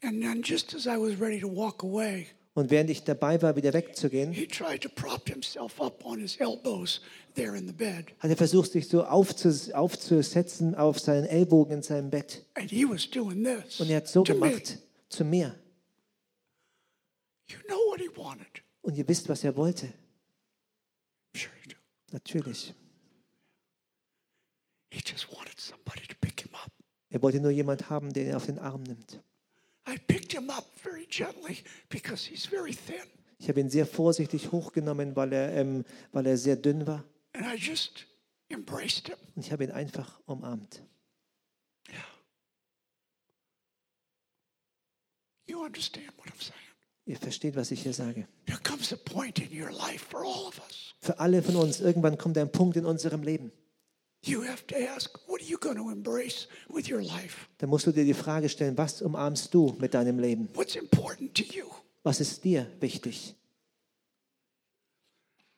And then, just as I was ready to walk away, Und während ich dabei war, wieder wegzugehen, hat er versucht, sich so aufzus aufzusetzen auf seinen Ellbogen in seinem Bett. And he was doing this Und er hat so me. gemacht zu mir. You know what he wanted. Und ihr wisst, was er wollte. Sure. Natürlich. He just wanted somebody to pick him up. Er wollte nur jemand haben, den er auf den Arm nimmt. Ich habe ihn sehr vorsichtig hochgenommen, weil er, ähm, weil er sehr dünn war. And I just embraced him. Und ich habe ihn einfach umarmt. Yeah. You understand what I'm saying? Ihr versteht, was ich hier sage. There comes a point in your life for all of us. Für alle von uns, irgendwann kommt ein Punkt in unserem Leben. You have to ask, what are you going to embrace with your life? Da musst du dir die Frage stellen, was umarmst du mit deinem Leben? What's important to you? Was ist dir wichtig?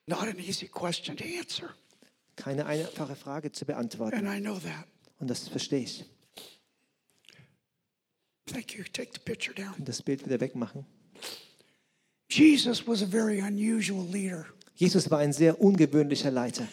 Not an easy question to answer. Keine einfache Frage zu beantworten. And I know that. Und das verstehe ich. Thank you. Take the picture down. Und das Bild wieder wegmachen. Jesus was a very unusual leader. Jesus war ein sehr ungewöhnlicher Leiter.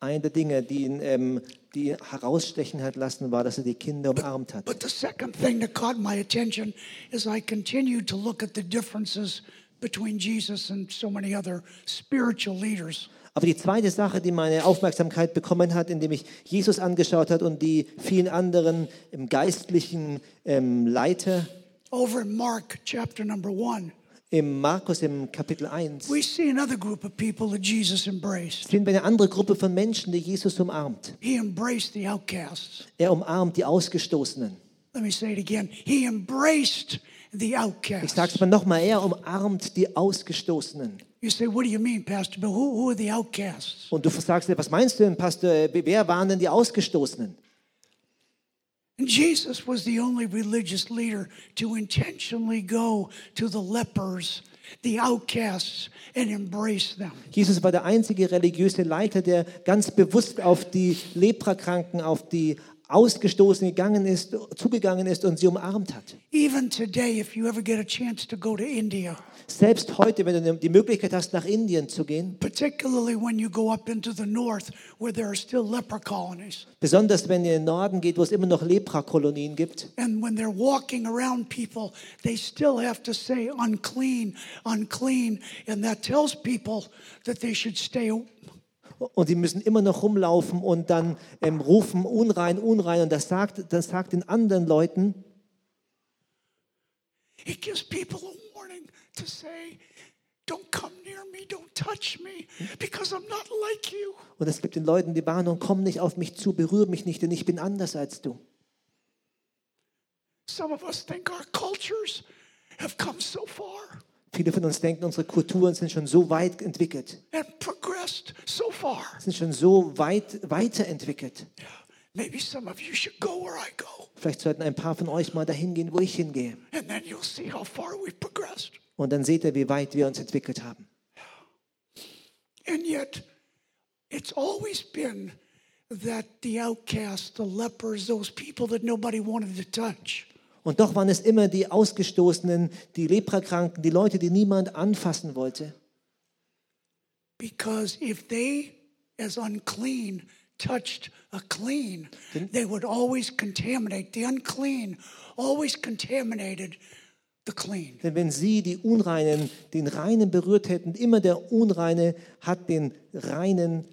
Eine der Dinge, die ihn, ähm, die herausstechen hat lassen, war, dass er die Kinder umarmt hat. But the second thing that caught my attention is I continued to look at the differences between Jesus and so many other spiritual leaders. Aber die zweite Sache, die meine Aufmerksamkeit bekommen hat, indem ich Jesus angeschaut hat und die vielen anderen geistlichen ähm, Leiter Over in Mark chapter number one, im Markus im Kapitel 1, we see another group of people that Jesus embraced. sehen wir eine andere Gruppe von Menschen, die Jesus umarmt. He embraced the outcasts. Er umarmt die Ausgestoßenen. Let me say it again. He embraced the Ich outcasts. sage es mal nochmal, er umarmt die Ausgestoßenen. You say, what do you mean, Pastor Bill? Who, who are the outcasts? Und du sagst was meinst du denn, Pastor, wer waren denn die Ausgestoßenen? And Jesus was the only religious leader to intentionally go to the lepers, the outcasts, and embrace them. Jesus war der einzige religiöse Leiter, der ganz bewusst auf die Leprakranken, auf die Ausgestoßenen gegangen ist, zugegangen ist und sie umarmt hat. Even today, if you ever get a chance to go to India, Selbst heute, wenn du die Möglichkeit hast, nach Indien zu gehen, besonders wenn ihr in den Norden geht, wo es immer noch Leprakolonien gibt, and when they're walking around people, they still have to say unclean, unclean, and that tells people that they should stay und sie müssen immer noch rumlaufen und dann ähm, rufen, unrein, unrein, und das sagt, das sagt den anderen Leuten, It gives people a to say, don't come near me, don't touch me, because I'm not like you. Und es gibt den Leuten die Warnung, komm nicht auf mich zu, berühre mich nicht, denn ich bin anders als du. Some of us think our cultures have come so far Viele von uns denken, unsere Kulturen sind schon so weit entwickelt, and progressed so far. sind schon so weit weiterentwickelt. Yeah. Maybe some of you should go where I go, Vielleicht sollten ein paar von euch mal dahin gehen, wo ich hingehe. and then you'll see how far we've progressed. Und dann seht ihr, wie weit wir uns entwickelt haben. And yet, it's always been that the outcasts, the lepers, those people that nobody wanted to touch, Und doch waren es immer die Ausgestoßenen, die Leprakranken, die Leute, die niemand anfassen wollte. because if they, as unclean, touched a clean, they would always contaminate. The unclean always contaminated. Denn wenn sie, die Unreinen, den Reinen berührt hätten, immer der Unreine hat den Reinen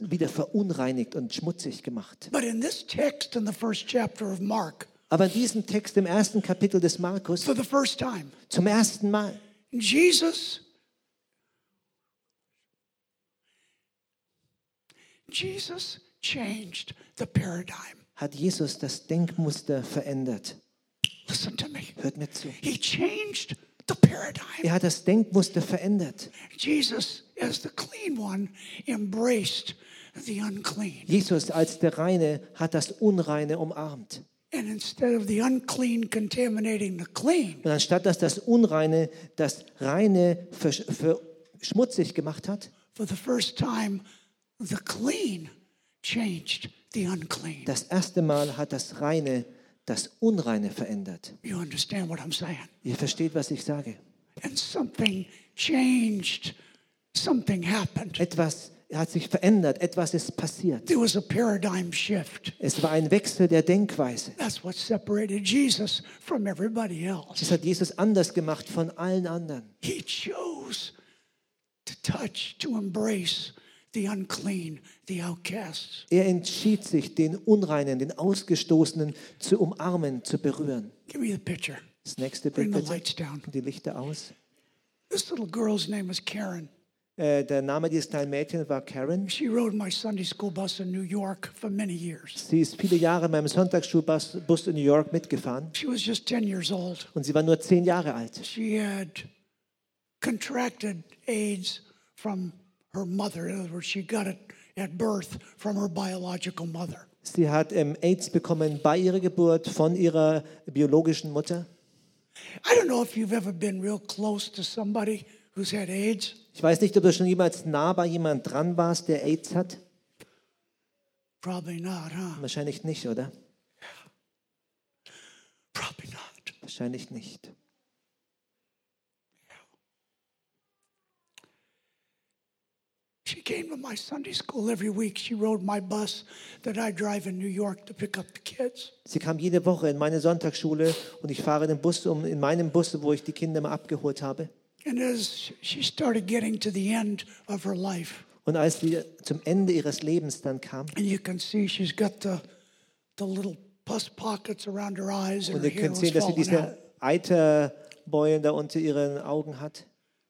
wieder verunreinigt und schmutzig gemacht. But in this text in the first chapter of Mark, Aber in diesem Text im ersten Kapitel des Markus, for the first time, zum ersten Mal, Jesus Jesus changed the paradigm. hat Jesus das Denkmuster verändert. Listen to me. Hört mir zu. He changed the paradigm. Er hat das Denkmuster verändert. Jesus, as the clean one, embraced the unclean. Jesus als der Reine hat das Unreine umarmt. And instead of the unclean contaminating the clean, Und anstatt dass das Unreine das Reine versch- verschmutzig gemacht hat, for the first time, the clean changed the unclean. das erste Mal hat das Reine das Unreine verändert. You understand what I'm saying? Ihr versteht, was ich sage. And something changed, something happened. Etwas hat sich verändert, etwas ist passiert. There was a paradigm shift. Es war ein Wechsel der Denkweise. That's what separated Jesus from everybody else. Das hat Jesus anders gemacht von allen anderen. He chose to touch, to embrace the unclean, the outcasts. Er entschied sich, den Unreinen, den Ausgestoßenen zu umarmen, zu berühren. Give me the picture. Das nächste Bild Bring the lights down. Die Lichter aus. This little girl's name was Karen. Äh, der Name dieses kleinen Mädchens war Karen. She rode my Sunday school bus in New York for many years. Sie ist viele Jahre in meinem Sonntagsschulbus Bus in New York mitgefahren She was just 10 years old. und sie war nur zehn Jahre alt. She had contracted AIDS from her mother. In other words, she got it at birth from her biological mother. Sie hat ähm, AIDS bekommen bei ihrer Geburt von ihrer biologischen Mutter. I don't know if you've ever been real close to somebody who's had AIDS. Ich weiß nicht, ob du schon jemals nah bei jemand dran warst, der AIDS hat. Probably not, huh? Wahrscheinlich nicht, oder? Probably not. Wahrscheinlich nicht. She came to my Sunday school every week. She rode my bus that I drive in New York to pick up the kids. Sie kam jede Woche in meine Sonntagsschule und ich fahre den Bus um, in meinem Bus, wo ich die Kinder mal abgeholt habe. And as she started getting to the end of her life, Und als sie zum Ende ihres Lebens dann kam, and you can see she's got the, the little pus pockets around her eyes and und ihr könnt sehen, dass sie diese Eiterbeulen da unter ihren Augen hat.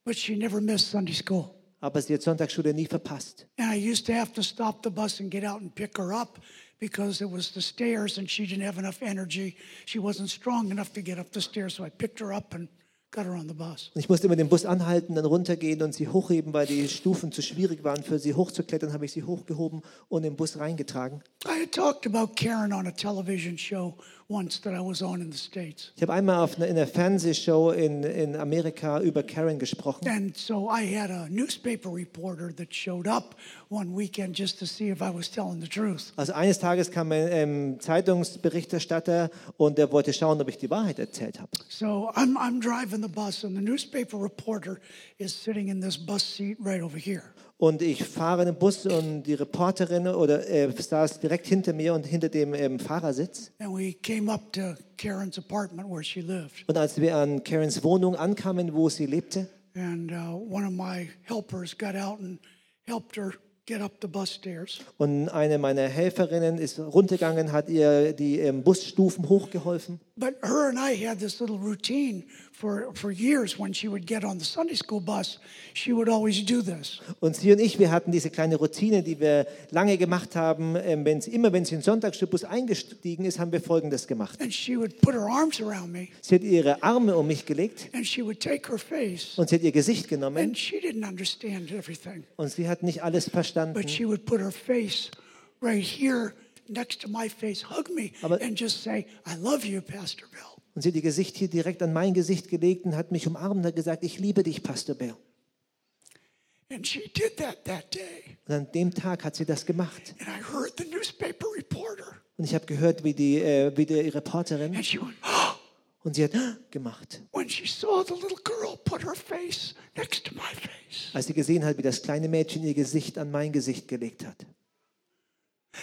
But she never missed Sunday school. Aber sie hat Sonntagsschule nie verpasst. And I used to have to stop the bus and get out and pick her up because it was the stairs and she didn't have enough energy. She wasn't strong enough to get up the stairs, so I picked her up and got her on the bus. Ich musste immer den Bus anhalten, dann runtergehen und sie hochheben, weil die Stufen zu schwierig waren für sie hochzuklettern, habe ich sie hochgehoben und den Bus reingetragen. I had talked about Karen on a television show Ich habe einmal auf in einer Fernsehshow in, in Amerika über Karen gesprochen. And so I had a newspaper reporter that showed up one weekend just to see if I was telling the truth. Also eines Tages kam ein ähm, Zeitungsberichterstatter und der wollte schauen, ob ich die Wahrheit erzählt habe. So I'm, I'm driving the bus, and the newspaper reporter is sitting in this bus seat right over here. Und ich fahre den Bus und die Reporterin oder äh, saß direkt hinter mir und hinter dem ähm, Fahrersitz. And we came up to Karen's apartment where she lived. Und als wir an Karens Wohnung ankamen, wo sie lebte, And uh, one of my helpers got out and helped her get up the bus stairs. und eine meiner Helferinnen ist runtergegangen, hat ihr die ähm, Busstufen hochgeholfen. But her and I had this little routine for, for years when she would get on the Sunday school bus. She would always do this. Und sie und ich, wir hatten diese kleine Routine, die wir lange gemacht haben. Ähm, wenn sie, immer wenn sie in den Sonntagsschulbus eingestiegen ist, haben wir Folgendes gemacht. And she would put her arms around me Sie hat ihre Arme um mich gelegt and she would take her face. und sie hat ihr Gesicht genommen And she didn't understand everything, und sie hat nicht alles verstanden. but she would put her face right here next to my face, hug me, Aber- and just say, I love you, Pastor Bill. Und sie hat ihr Gesicht hier direkt an mein Gesicht gelegt und hat mich umarmt und hat gesagt, ich liebe dich, Pastor Bill. And she did that that day. Und an dem Tag hat sie das gemacht. And I heard the newspaper reporter, Und ich habe gehört, wie die, äh, wie die Reporterin, and she went, oh, und sie hat gemacht. when she saw the little girl put her face next to my face. Als sie gesehen hat, wie das kleine Mädchen ihr Gesicht an mein Gesicht gelegt hat.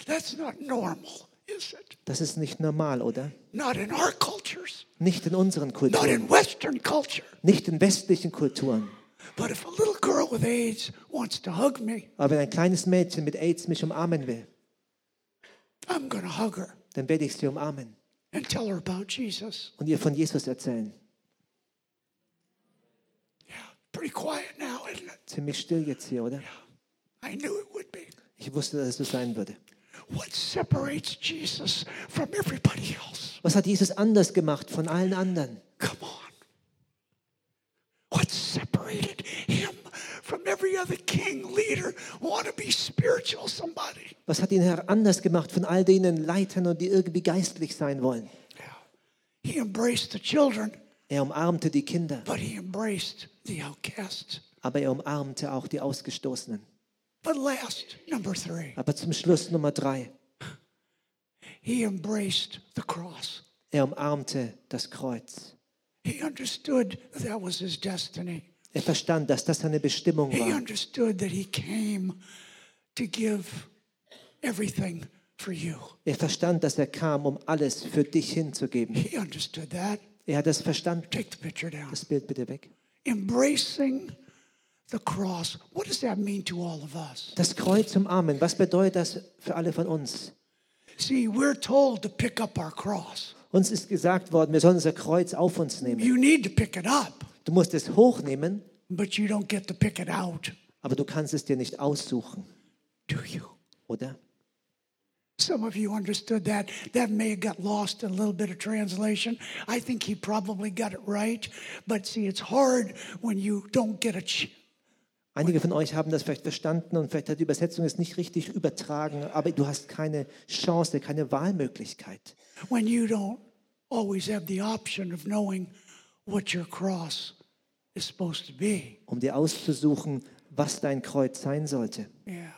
That's not normal, is it? Das ist nicht normal, oder? Not in our cultures, Nicht in unseren not Kulturen, in Western culture. nicht in westlichen Kulturen. But if a little girl with AIDS wants to hug me, Aber wenn ein kleines Mädchen mit AIDS mich umarmen will, I'm going to hug her dann werde ich sie umarmen and tell her about Jesus. und ihr von Jesus erzählen. Yeah, pretty quiet now, isn't it? Ziemlich still jetzt hier, oder? I knew it would be. Ich wusste, dass es so sein würde. What separates Jesus from everybody else? Was hat Jesus anders gemacht von allen anderen? Come on. What separated him from every other king, leader, want to be spiritual somebody? Was hat ihn anders gemacht von all denen Leitern und die irgendwie geistlich sein wollen? He embraced the children, Er umarmte die Kinder, but he embraced the outcasts. aber er umarmte auch die Ausgestoßenen. But last, number three, Aber zum Schluss Nummer drei. he embraced the cross. Er umarmte das Kreuz. He understood that was his destiny. Er verstand, dass das seine Bestimmung He war. understood that he came to give everything for you. Er verstand, dass er kam, um alles für dich hinzugeben. He understood that. Er hat es verstanden. Take the picture down. Das Bild bitte weg. Embracing the cross. What does that mean to all of us? Das Kreuz zum umarmen, was bedeutet das für alle von uns? See, we're told to pick up our cross. Uns ist gesagt worden, wir sollen unser Kreuz auf uns nehmen. You need to pick it up, Du musst es hochnehmen, but you don't get to pick it out, aber du kannst es dir nicht aussuchen, do you? oder? Some of you understood that. That may have got lost in a little bit of translation. I think he probably got it right. But see, it's hard when you don't get a ch- Einige von euch haben das vielleicht verstanden und vielleicht hat die Übersetzung es nicht richtig übertragen, aber du hast keine Chance, keine Wahlmöglichkeit. when you don't always have the option of knowing what your cross is supposed to be. um dir auszusuchen, was dein Kreuz sein sollte. Yeah.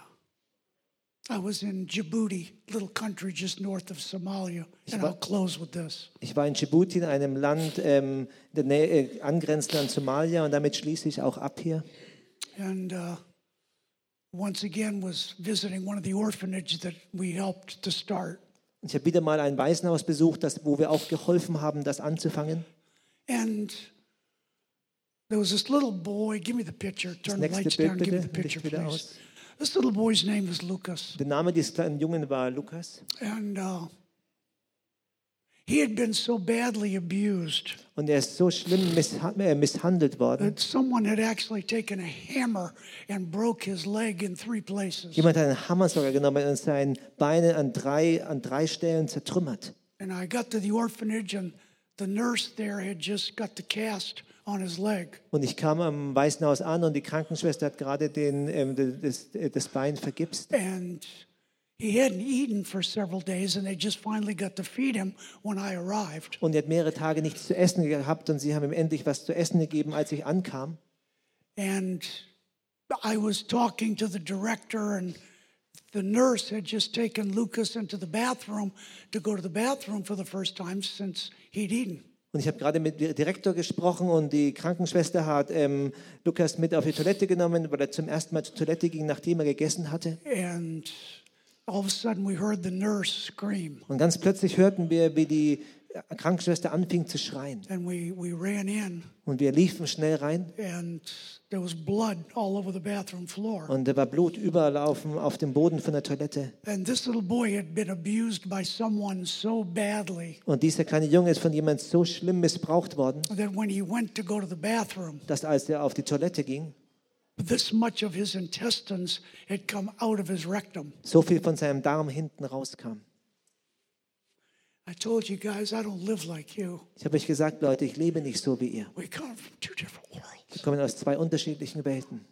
I was in Djibouti, little country just north of Somalia, and I'll close with this. Ich war in Djibouti, in einem Land ähm, der Nähe, äh, angrenzend an Somalia und damit schließe ich auch ab hier. And uh, once again was visiting one of the orphanages that we helped to start. Ich habe wieder mal ein Waisenhaus besucht, das, wo wir auch geholfen haben, das anzufangen. And there was this little boy. Give me the picture. Turn the lights Bild down. Give me the picture, please. aus. This little boy's name was Lucas, Der Name dieses kleinen Jungen war Lukas and uh, he had been so badly abused und er ist so schlimm äh, misshandelt worden. that someone had actually taken a hammer and broke his leg in three places. Jemand hat einen Hammer sogar genommen und sein Beine an drei, an drei Stellen zertrümmert. And I got to the orphanage, and the nurse there had just got the cast on his leg. Und ich kam am Waisenhaus an und die Krankenschwester hat gerade den, ähm, das, das Bein vergipst. And Und er hat mehrere Tage nichts zu essen gehabt und sie haben ihm endlich was zu essen gegeben, als ich ankam. And I was talking to the director, and the nurse had just taken Lucas into the bathroom to go to the bathroom for the first time since he'd eaten. Und ich habe gerade mit dem Direktor gesprochen und die Krankenschwester hat ähm, Lukas mit auf die Toilette genommen, weil er zum ersten Mal zur Toilette ging, nachdem er gegessen hatte. And all of a sudden, we heard the nurse scream. Und ganz plötzlich hörten wir, wie die Krankenschwester anfing zu schreien. And we, we ran in, Und wir liefen schnell rein and there was blood all over the bathroom floor. und da war Blut überall auf dem, auf dem Boden von der Toilette. And this little boy had been abused by someone so badly Und dieser kleine Junge ist von jemand so schlimm missbraucht worden, that when he went to go to the bathroom, dass als er auf die Toilette ging, so viel von seinem Darm hinten rauskam. I told you guys, I don't live like you. Ich habe euch gesagt, Leute, ich lebe nicht so wie ihr. We come from two different Wir worlds. kommen aus zwei unterschiedlichen Welten.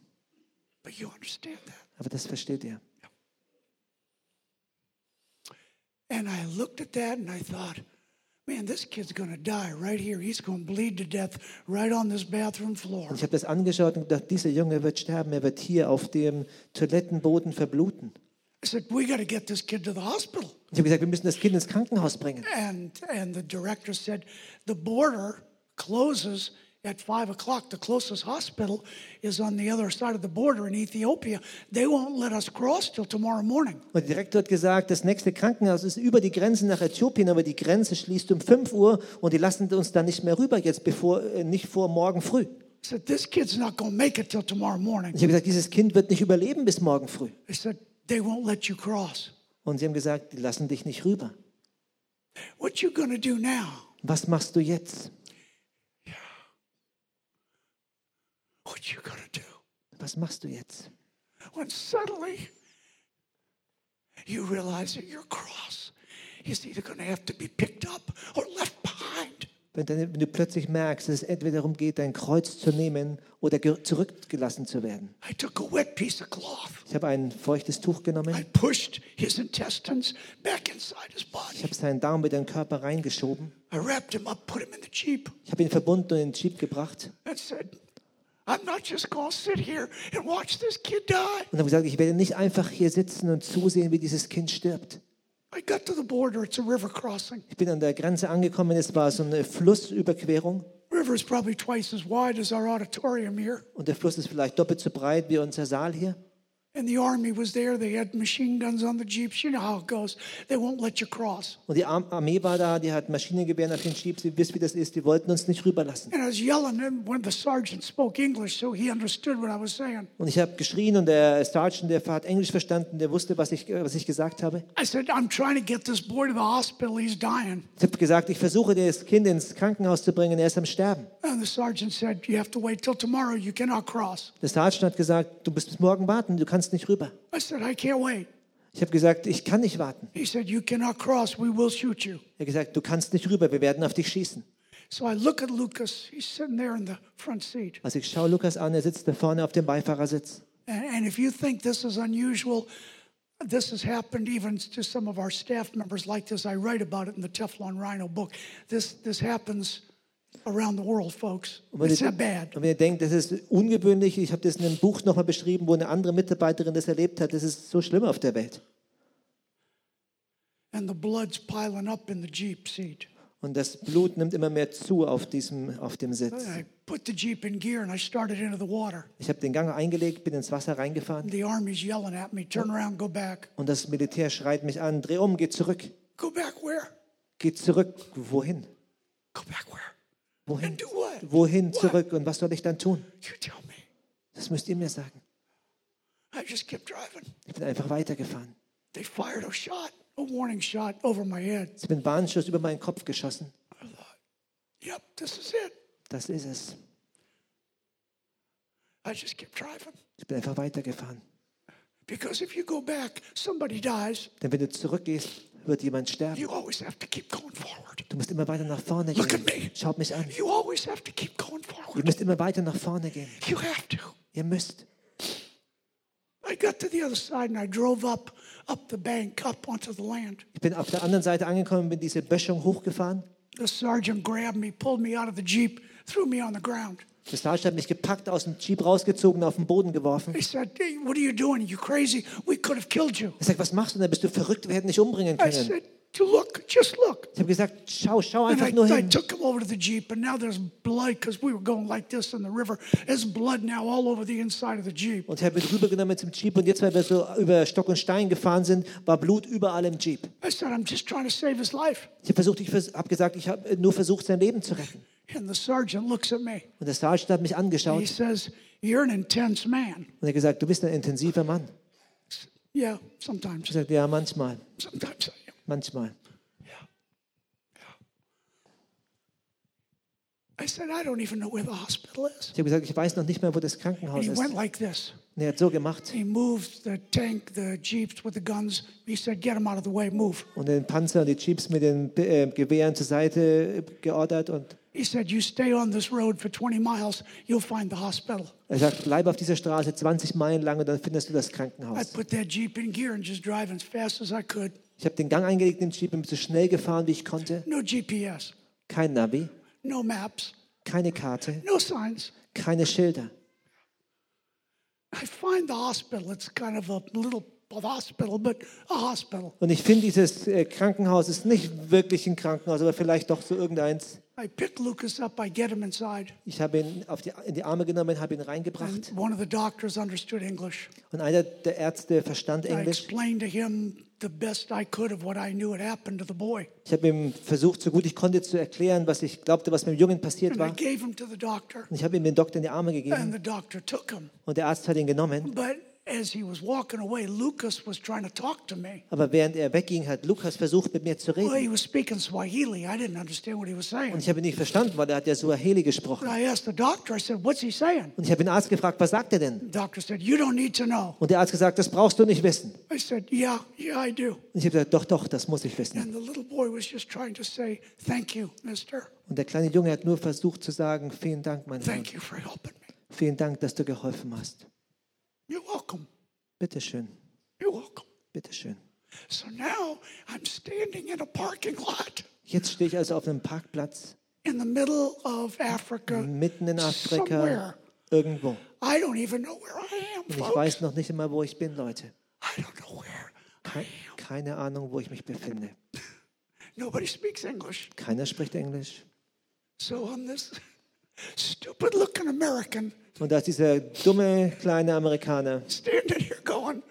But you understand that. Aber das versteht ihr. And I looked at that and I thought, man, this kid's to die right here. He's to bleed to death right on this bathroom floor. Und ich habe das angeschaut und gedacht, dieser Junge wird sterben. Er wird hier auf dem Toilettenboden verbluten. I said, we got to get this kid to the hospital. Ich habe gesagt, wir müssen das Kind ins Krankenhaus bringen. And, and the director said, the border closes at five o'clock. The closest hospital is on the other side of the border in Ethiopia. They won't let us cross till tomorrow morning. Und der Direktor hat gesagt, das nächste Krankenhaus ist über die Grenze nach Äthiopien, aber die Grenze schließt um 5 Uhr und die lassen uns da nicht mehr rüber jetzt, bevor, äh, nicht vor morgen früh. I said, this kid's not going to make it till tomorrow morning. Ich habe gesagt, dieses Kind wird nicht überleben bis morgen früh. They said, they won't let you cross. Und sie haben gesagt, die lassen dich nicht rüber. What you to do now? Was machst du jetzt? What you to do? Was machst du jetzt? when suddenly you realize that your cross is either to have to be picked up or left behind. Wenn, dann, wenn du plötzlich merkst, dass es entweder darum geht, dein Kreuz zu nehmen oder ge- zurückgelassen zu werden. I took a wet piece of cloth. Ich habe ein feuchtes Tuch I genommen. pushed his intestines back inside his Ich body. habe seinen Darm mit dem Körper reingeschoben. I wrapped him up, put him in the Jeep, Ich habe ihn verbunden und in den Jeep gebracht. and said, I'm not just going to sit here and watch this kid die. Und habe gesagt, ich werde nicht einfach hier sitzen und zusehen, wie dieses Kind stirbt. I got to the border, it's a river crossing. Ich bin an der Grenze angekommen, es war so eine Flussüberquerung River is probably twice as wide as our auditorium here. und der Fluss ist vielleicht doppelt so breit wie unser Saal hier. And the army was there. They had machine guns on the jeeps. You know how it goes. They won't let you cross. Und die Ar- Armee war da, die hat Maschinengewehre auf den Jeeps, ihr wisst, wie das ist, die wollten uns nicht rüberlassen. And I was yelling, and when the sergeant spoke English, so he understood what I was saying. Und ich habe geschrien und der Sergeant, der hat Englisch verstanden, der wusste, was ich, was ich gesagt habe. I said, I'm trying to get this boy to the hospital. He's dying. Ich habe gesagt, ich versuche das Kind ins Krankenhaus zu bringen, er ist am Sterben. And the sergeant said, You have to wait till tomorrow. You cannot cross. Der Sergeant hat gesagt, du musst bis morgen warten, du kannst nicht rüber. I said, I can't wait. Ich habe gesagt, ich kann nicht warten. He said, You cannot cross. We will shoot you. Er hat gesagt, du kannst nicht rüber, wir werden auf dich schießen. So I look at Lucas. He's sitting there in the front seat. Also ich schaue Lukas an, er sitzt da vorne auf dem Beifahrersitz. And, and if you think this is unusual, this has happened even to some of our staff members like this. I write about it in the Teflon Rhino book. This, this happens around the world, folks. Und wenn, It's ihr, that bad. und wenn ihr denkt, das ist ungewöhnlich, ich habe das in einem Buch nochmal beschrieben, wo eine andere Mitarbeiterin das erlebt hat, das ist so schlimm auf der Welt. And the blood's piling up in the Jeep seat. Und das Blut nimmt immer mehr zu auf, diesem, auf dem Sitz. I put the Jeep in gear and I started into the water. Ich habe den Gang eingelegt, bin ins Wasser reingefahren The Army's yelling at me, turn around, go back. und das Militär schreit mich an, dreh um, geh zurück. Go back where? Geh zurück. Wohin? Go back where? Wohin? Wohin zurück? Und was soll ich dann tun? Das müsst ihr mir sagen. Ich bin einfach weitergefahren. Head. Ich bin Warnschuss über meinen Kopf geschossen. Das ist es. Ich bin einfach weitergefahren. Denn wenn du zurückgehst, wird jemand sterben. You always have to keep going forward. Du musst immer weiter nach vorne Look gehen. at me. Schaut mich an. You always have to keep going Ihr forward. müsst immer weiter nach vorne gehen. You have to. Ihr müsst. I got to the other side and I drove up, up the bank, up onto the land. Ich bin auf der anderen Seite angekommen, bin diese Böschung hochgefahren. The sergeant grabbed me, pulled me out of the Jeep, threw me on the ground. Der Sergeant hat mich gepackt, aus dem Jeep rausgezogen, auf den Boden geworfen. He said, hey, What are you doing? Are you crazy? We could have killed you. Er sagt, was machst du denn? Bist du verrückt? Wir hätten dich umbringen I können. said, to look, just look. Ich habe gesagt, schau, schau And einfach I, nur I hin. took him over to the Jeep, and now there's blood because we were going like this in the river. There's blood now all over the inside of the Jeep. Und ich habe ihn rübergenommen zum Jeep und jetzt, weil wir so über Stock und Stein gefahren sind, war Blut überall im Jeep. I said, I'm just trying to save his life. Ich habe versucht, ich habe gesagt, ich habe nur versucht, sein Leben zu retten. And the sergeant looks at me. Und der Sergeant hat mich And he angeschaut says, You're an intense man. und er hat gesagt, du bist ein intensiver Mann. Yeah, sometimes. Ich gesagt, ja, manchmal, Sometimes I am. manchmal. I said, I don't even know where the hospital is. Ich habe gesagt, ich weiß noch nicht mehr, wo das Krankenhaus he ist. went like this. Und er hat so gemacht. He moved the tank, the jeeps with the guns. He said, Get them out of the way, move. Und den Panzer und die Jeeps mit den äh, Gewehren zur Seite geordert. Und He said, You stay on this road for 20 miles, you'll find the hospital. er sagt, bleib auf dieser Straße 20 Meilen lang und dann findest du das I Krankenhaus. put that jeep in gear and just drive as fast as I could. Ich habe den Gang eingelegt im Jeep und bin so schnell gefahren, wie ich konnte. No GPS, Kein Navi, no maps, keine Karte, no signs. keine Schilder. I find the hospital. It's kind of a little hospital, but a hospital. Und ich finde, dieses äh, Krankenhaus ist nicht wirklich ein Krankenhaus, aber vielleicht doch so irgendeins. I pick Lucas up, I get him inside. Ich habe ihn auf die, in die Arme genommen, habe ihn reingebracht. And one of the doctors understood English. Und einer der Ärzte verstand I Englisch. explained to him the best I could of what I knew had happened to the boy. Ich habe ihm versucht, so gut ich konnte, zu erklären, was ich glaubte, was mit dem Jungen passiert And I war. gave him to the doctor, Und ich habe ihm den Doktor in die Arme and gegeben. the doctor took him. Und der Arzt hat ihn genommen. But as he was walking away, Lucas was trying to talk to me. Aber während er wegging, hat Lukas versucht, mit mir zu Well, reden. he was speaking Swahili. I didn't understand what he was Und saying. ich habe ihn nicht verstanden, weil er hat ja Suaheli gesprochen. But I asked the doctor, I said, What's he saying? Und ich habe den Arzt gefragt, was sagt er denn? The doctor said, You don't need to know. Und der Arzt gesagt, das brauchst du nicht wissen. I said, Yeah, yeah, I do. Und ich habe gesagt, doch, doch, das muss ich wissen. And the little boy was just trying to say, Thank you, mister. Und der kleine Junge hat nur versucht zu sagen, vielen Dank, mein Herr. Thank you for helping me. Vielen Dank, dass du geholfen hast. You're welcome. Bitteschön, You're welcome. bitteschön. So now I'm standing in a parking lot Jetzt stehe ich also auf einem Parkplatz, in the middle of Africa. mitten in Afrika, Somewhere. irgendwo. I don't even know where I am, Und ich folks. weiß noch nicht einmal, wo ich bin, Leute. I don't know where. Ke keine Ahnung, wo ich mich befinde. Nobody speaks English. Keiner spricht Englisch. So I'm this stupid looking American Und da ist dieser dumme kleine Amerikaner, standing here going,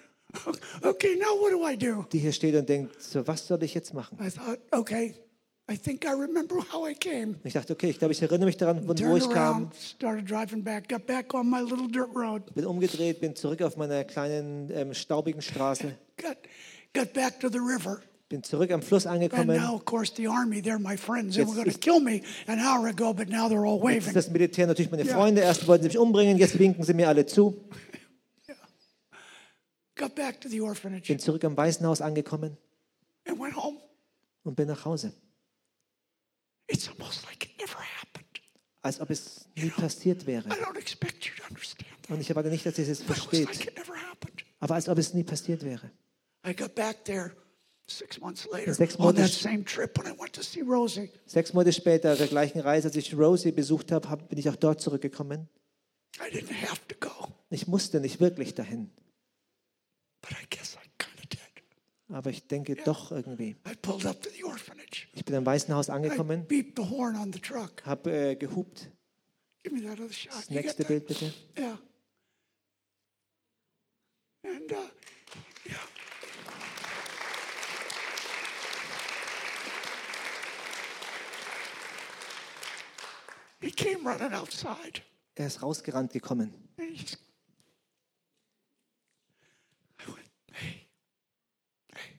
okay, now what do I do? die hier steht und denkt, so was soll ich jetzt machen? I thought, okay, I think I remember how I came. Und ich dachte, okay, ich glaube, ich erinnere mich daran, von wo Turned ich kam. around, started driving back, got back on my little dirt road, Bin umgedreht, bin zurück auf meiner kleinen ähm, staubigen Straße, got, got back to the river. Bin zurück am Fluss And angekommen. now, of course, the army, they're my friends. They Jetzt were going to ist- kill me an hour ago, but now they're all Jetzt waving. ist das Militär natürlich meine. Freunde. Erst wollten sie mich umbringen, jetzt winken sie mir alle zu. Got back to the orphanage Bin zurück am Waisenhaus angekommen and went home. und bin nach Hause. It's almost like it never happened. Als ob es nie passiert wäre. Und ich erwarte nicht, dass ihr es versteht. Aber als ob es nie passiert wäre. I got back there six months later Sechs on that Monate- same trip when I went to see Rosie. Sechs Monate später, auf der gleichen Reise, als ich Rosie besucht habe, hab- bin ich auch dort zurückgekommen. I didn't have to go, Ich musste nicht wirklich dahin. but I guess I kind of did. Aber ich denke doch irgendwie. I pulled up to the orphanage. Ich bin am Waisenhaus angekommen, beeped the horn on the truck. habe äh, gehupt. Give me that other shot. Das nächste? Bild bitte. Yeah. And uh, He came running outside. Er ist rausgerannt gekommen. And he just, I went, hey, hey.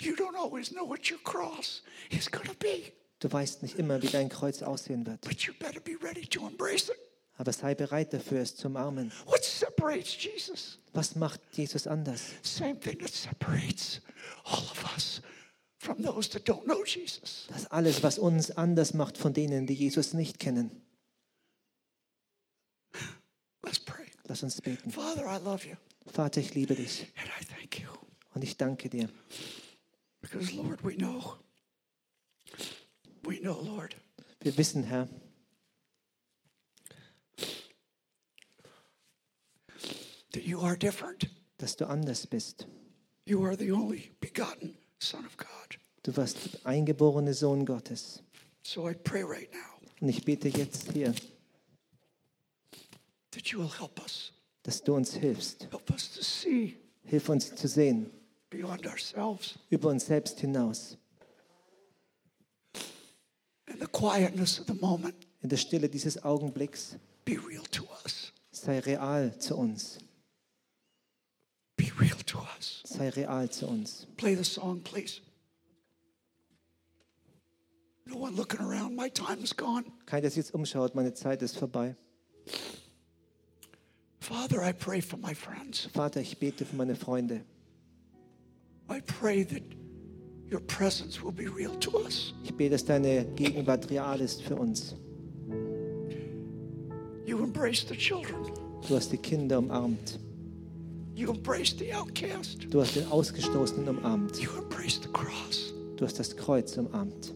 You don't always know what your cross is going to be, Du weißt nicht immer, wie dein Kreuz aussehen wird. but you better be ready to embrace it. Aber sei bereit dafür, es zu umarmen. What separates Jesus? Was macht Jesus anders? Same thing that separates all of us from those that don't know Jesus. Das alles, was uns anders macht von denen, die Jesus nicht kennen. Let's pray. Lass uns beten. Father, I love you Vater, ich liebe dich and I thank you und ich danke dir. because, Lord, we know. We know, Lord, Wir wissen, Herr, that you are different. dass du anders bist. You are the only begotten Son of God. Du warst der eingeborene Sohn Gottes. So I pray right now Und ich bete jetzt hier, that you will help us. dass du uns hilfst. Help us to see Hilf uns zu sehen, beyond ourselves über uns selbst hinaus. and the quietness of the moment In der Stille dieses Augenblicks be real to us. sei real zu uns. Real to us. Sei real zu uns. Play the song, please. No one looking around. My time is gone. Keiner, der sich jetzt umschaut, meine Zeit ist vorbei. Father, I pray for my friends. Vater, ich bete für meine Freunde. I pray that your presence will be real to us. Ich bete, dass deine Gegenwart real ist für uns. You embrace the children. Du hast die Kinder umarmt. Du hast den Ausgestoßenen umarmt. You embrace the cross. Du hast das Kreuz umarmt.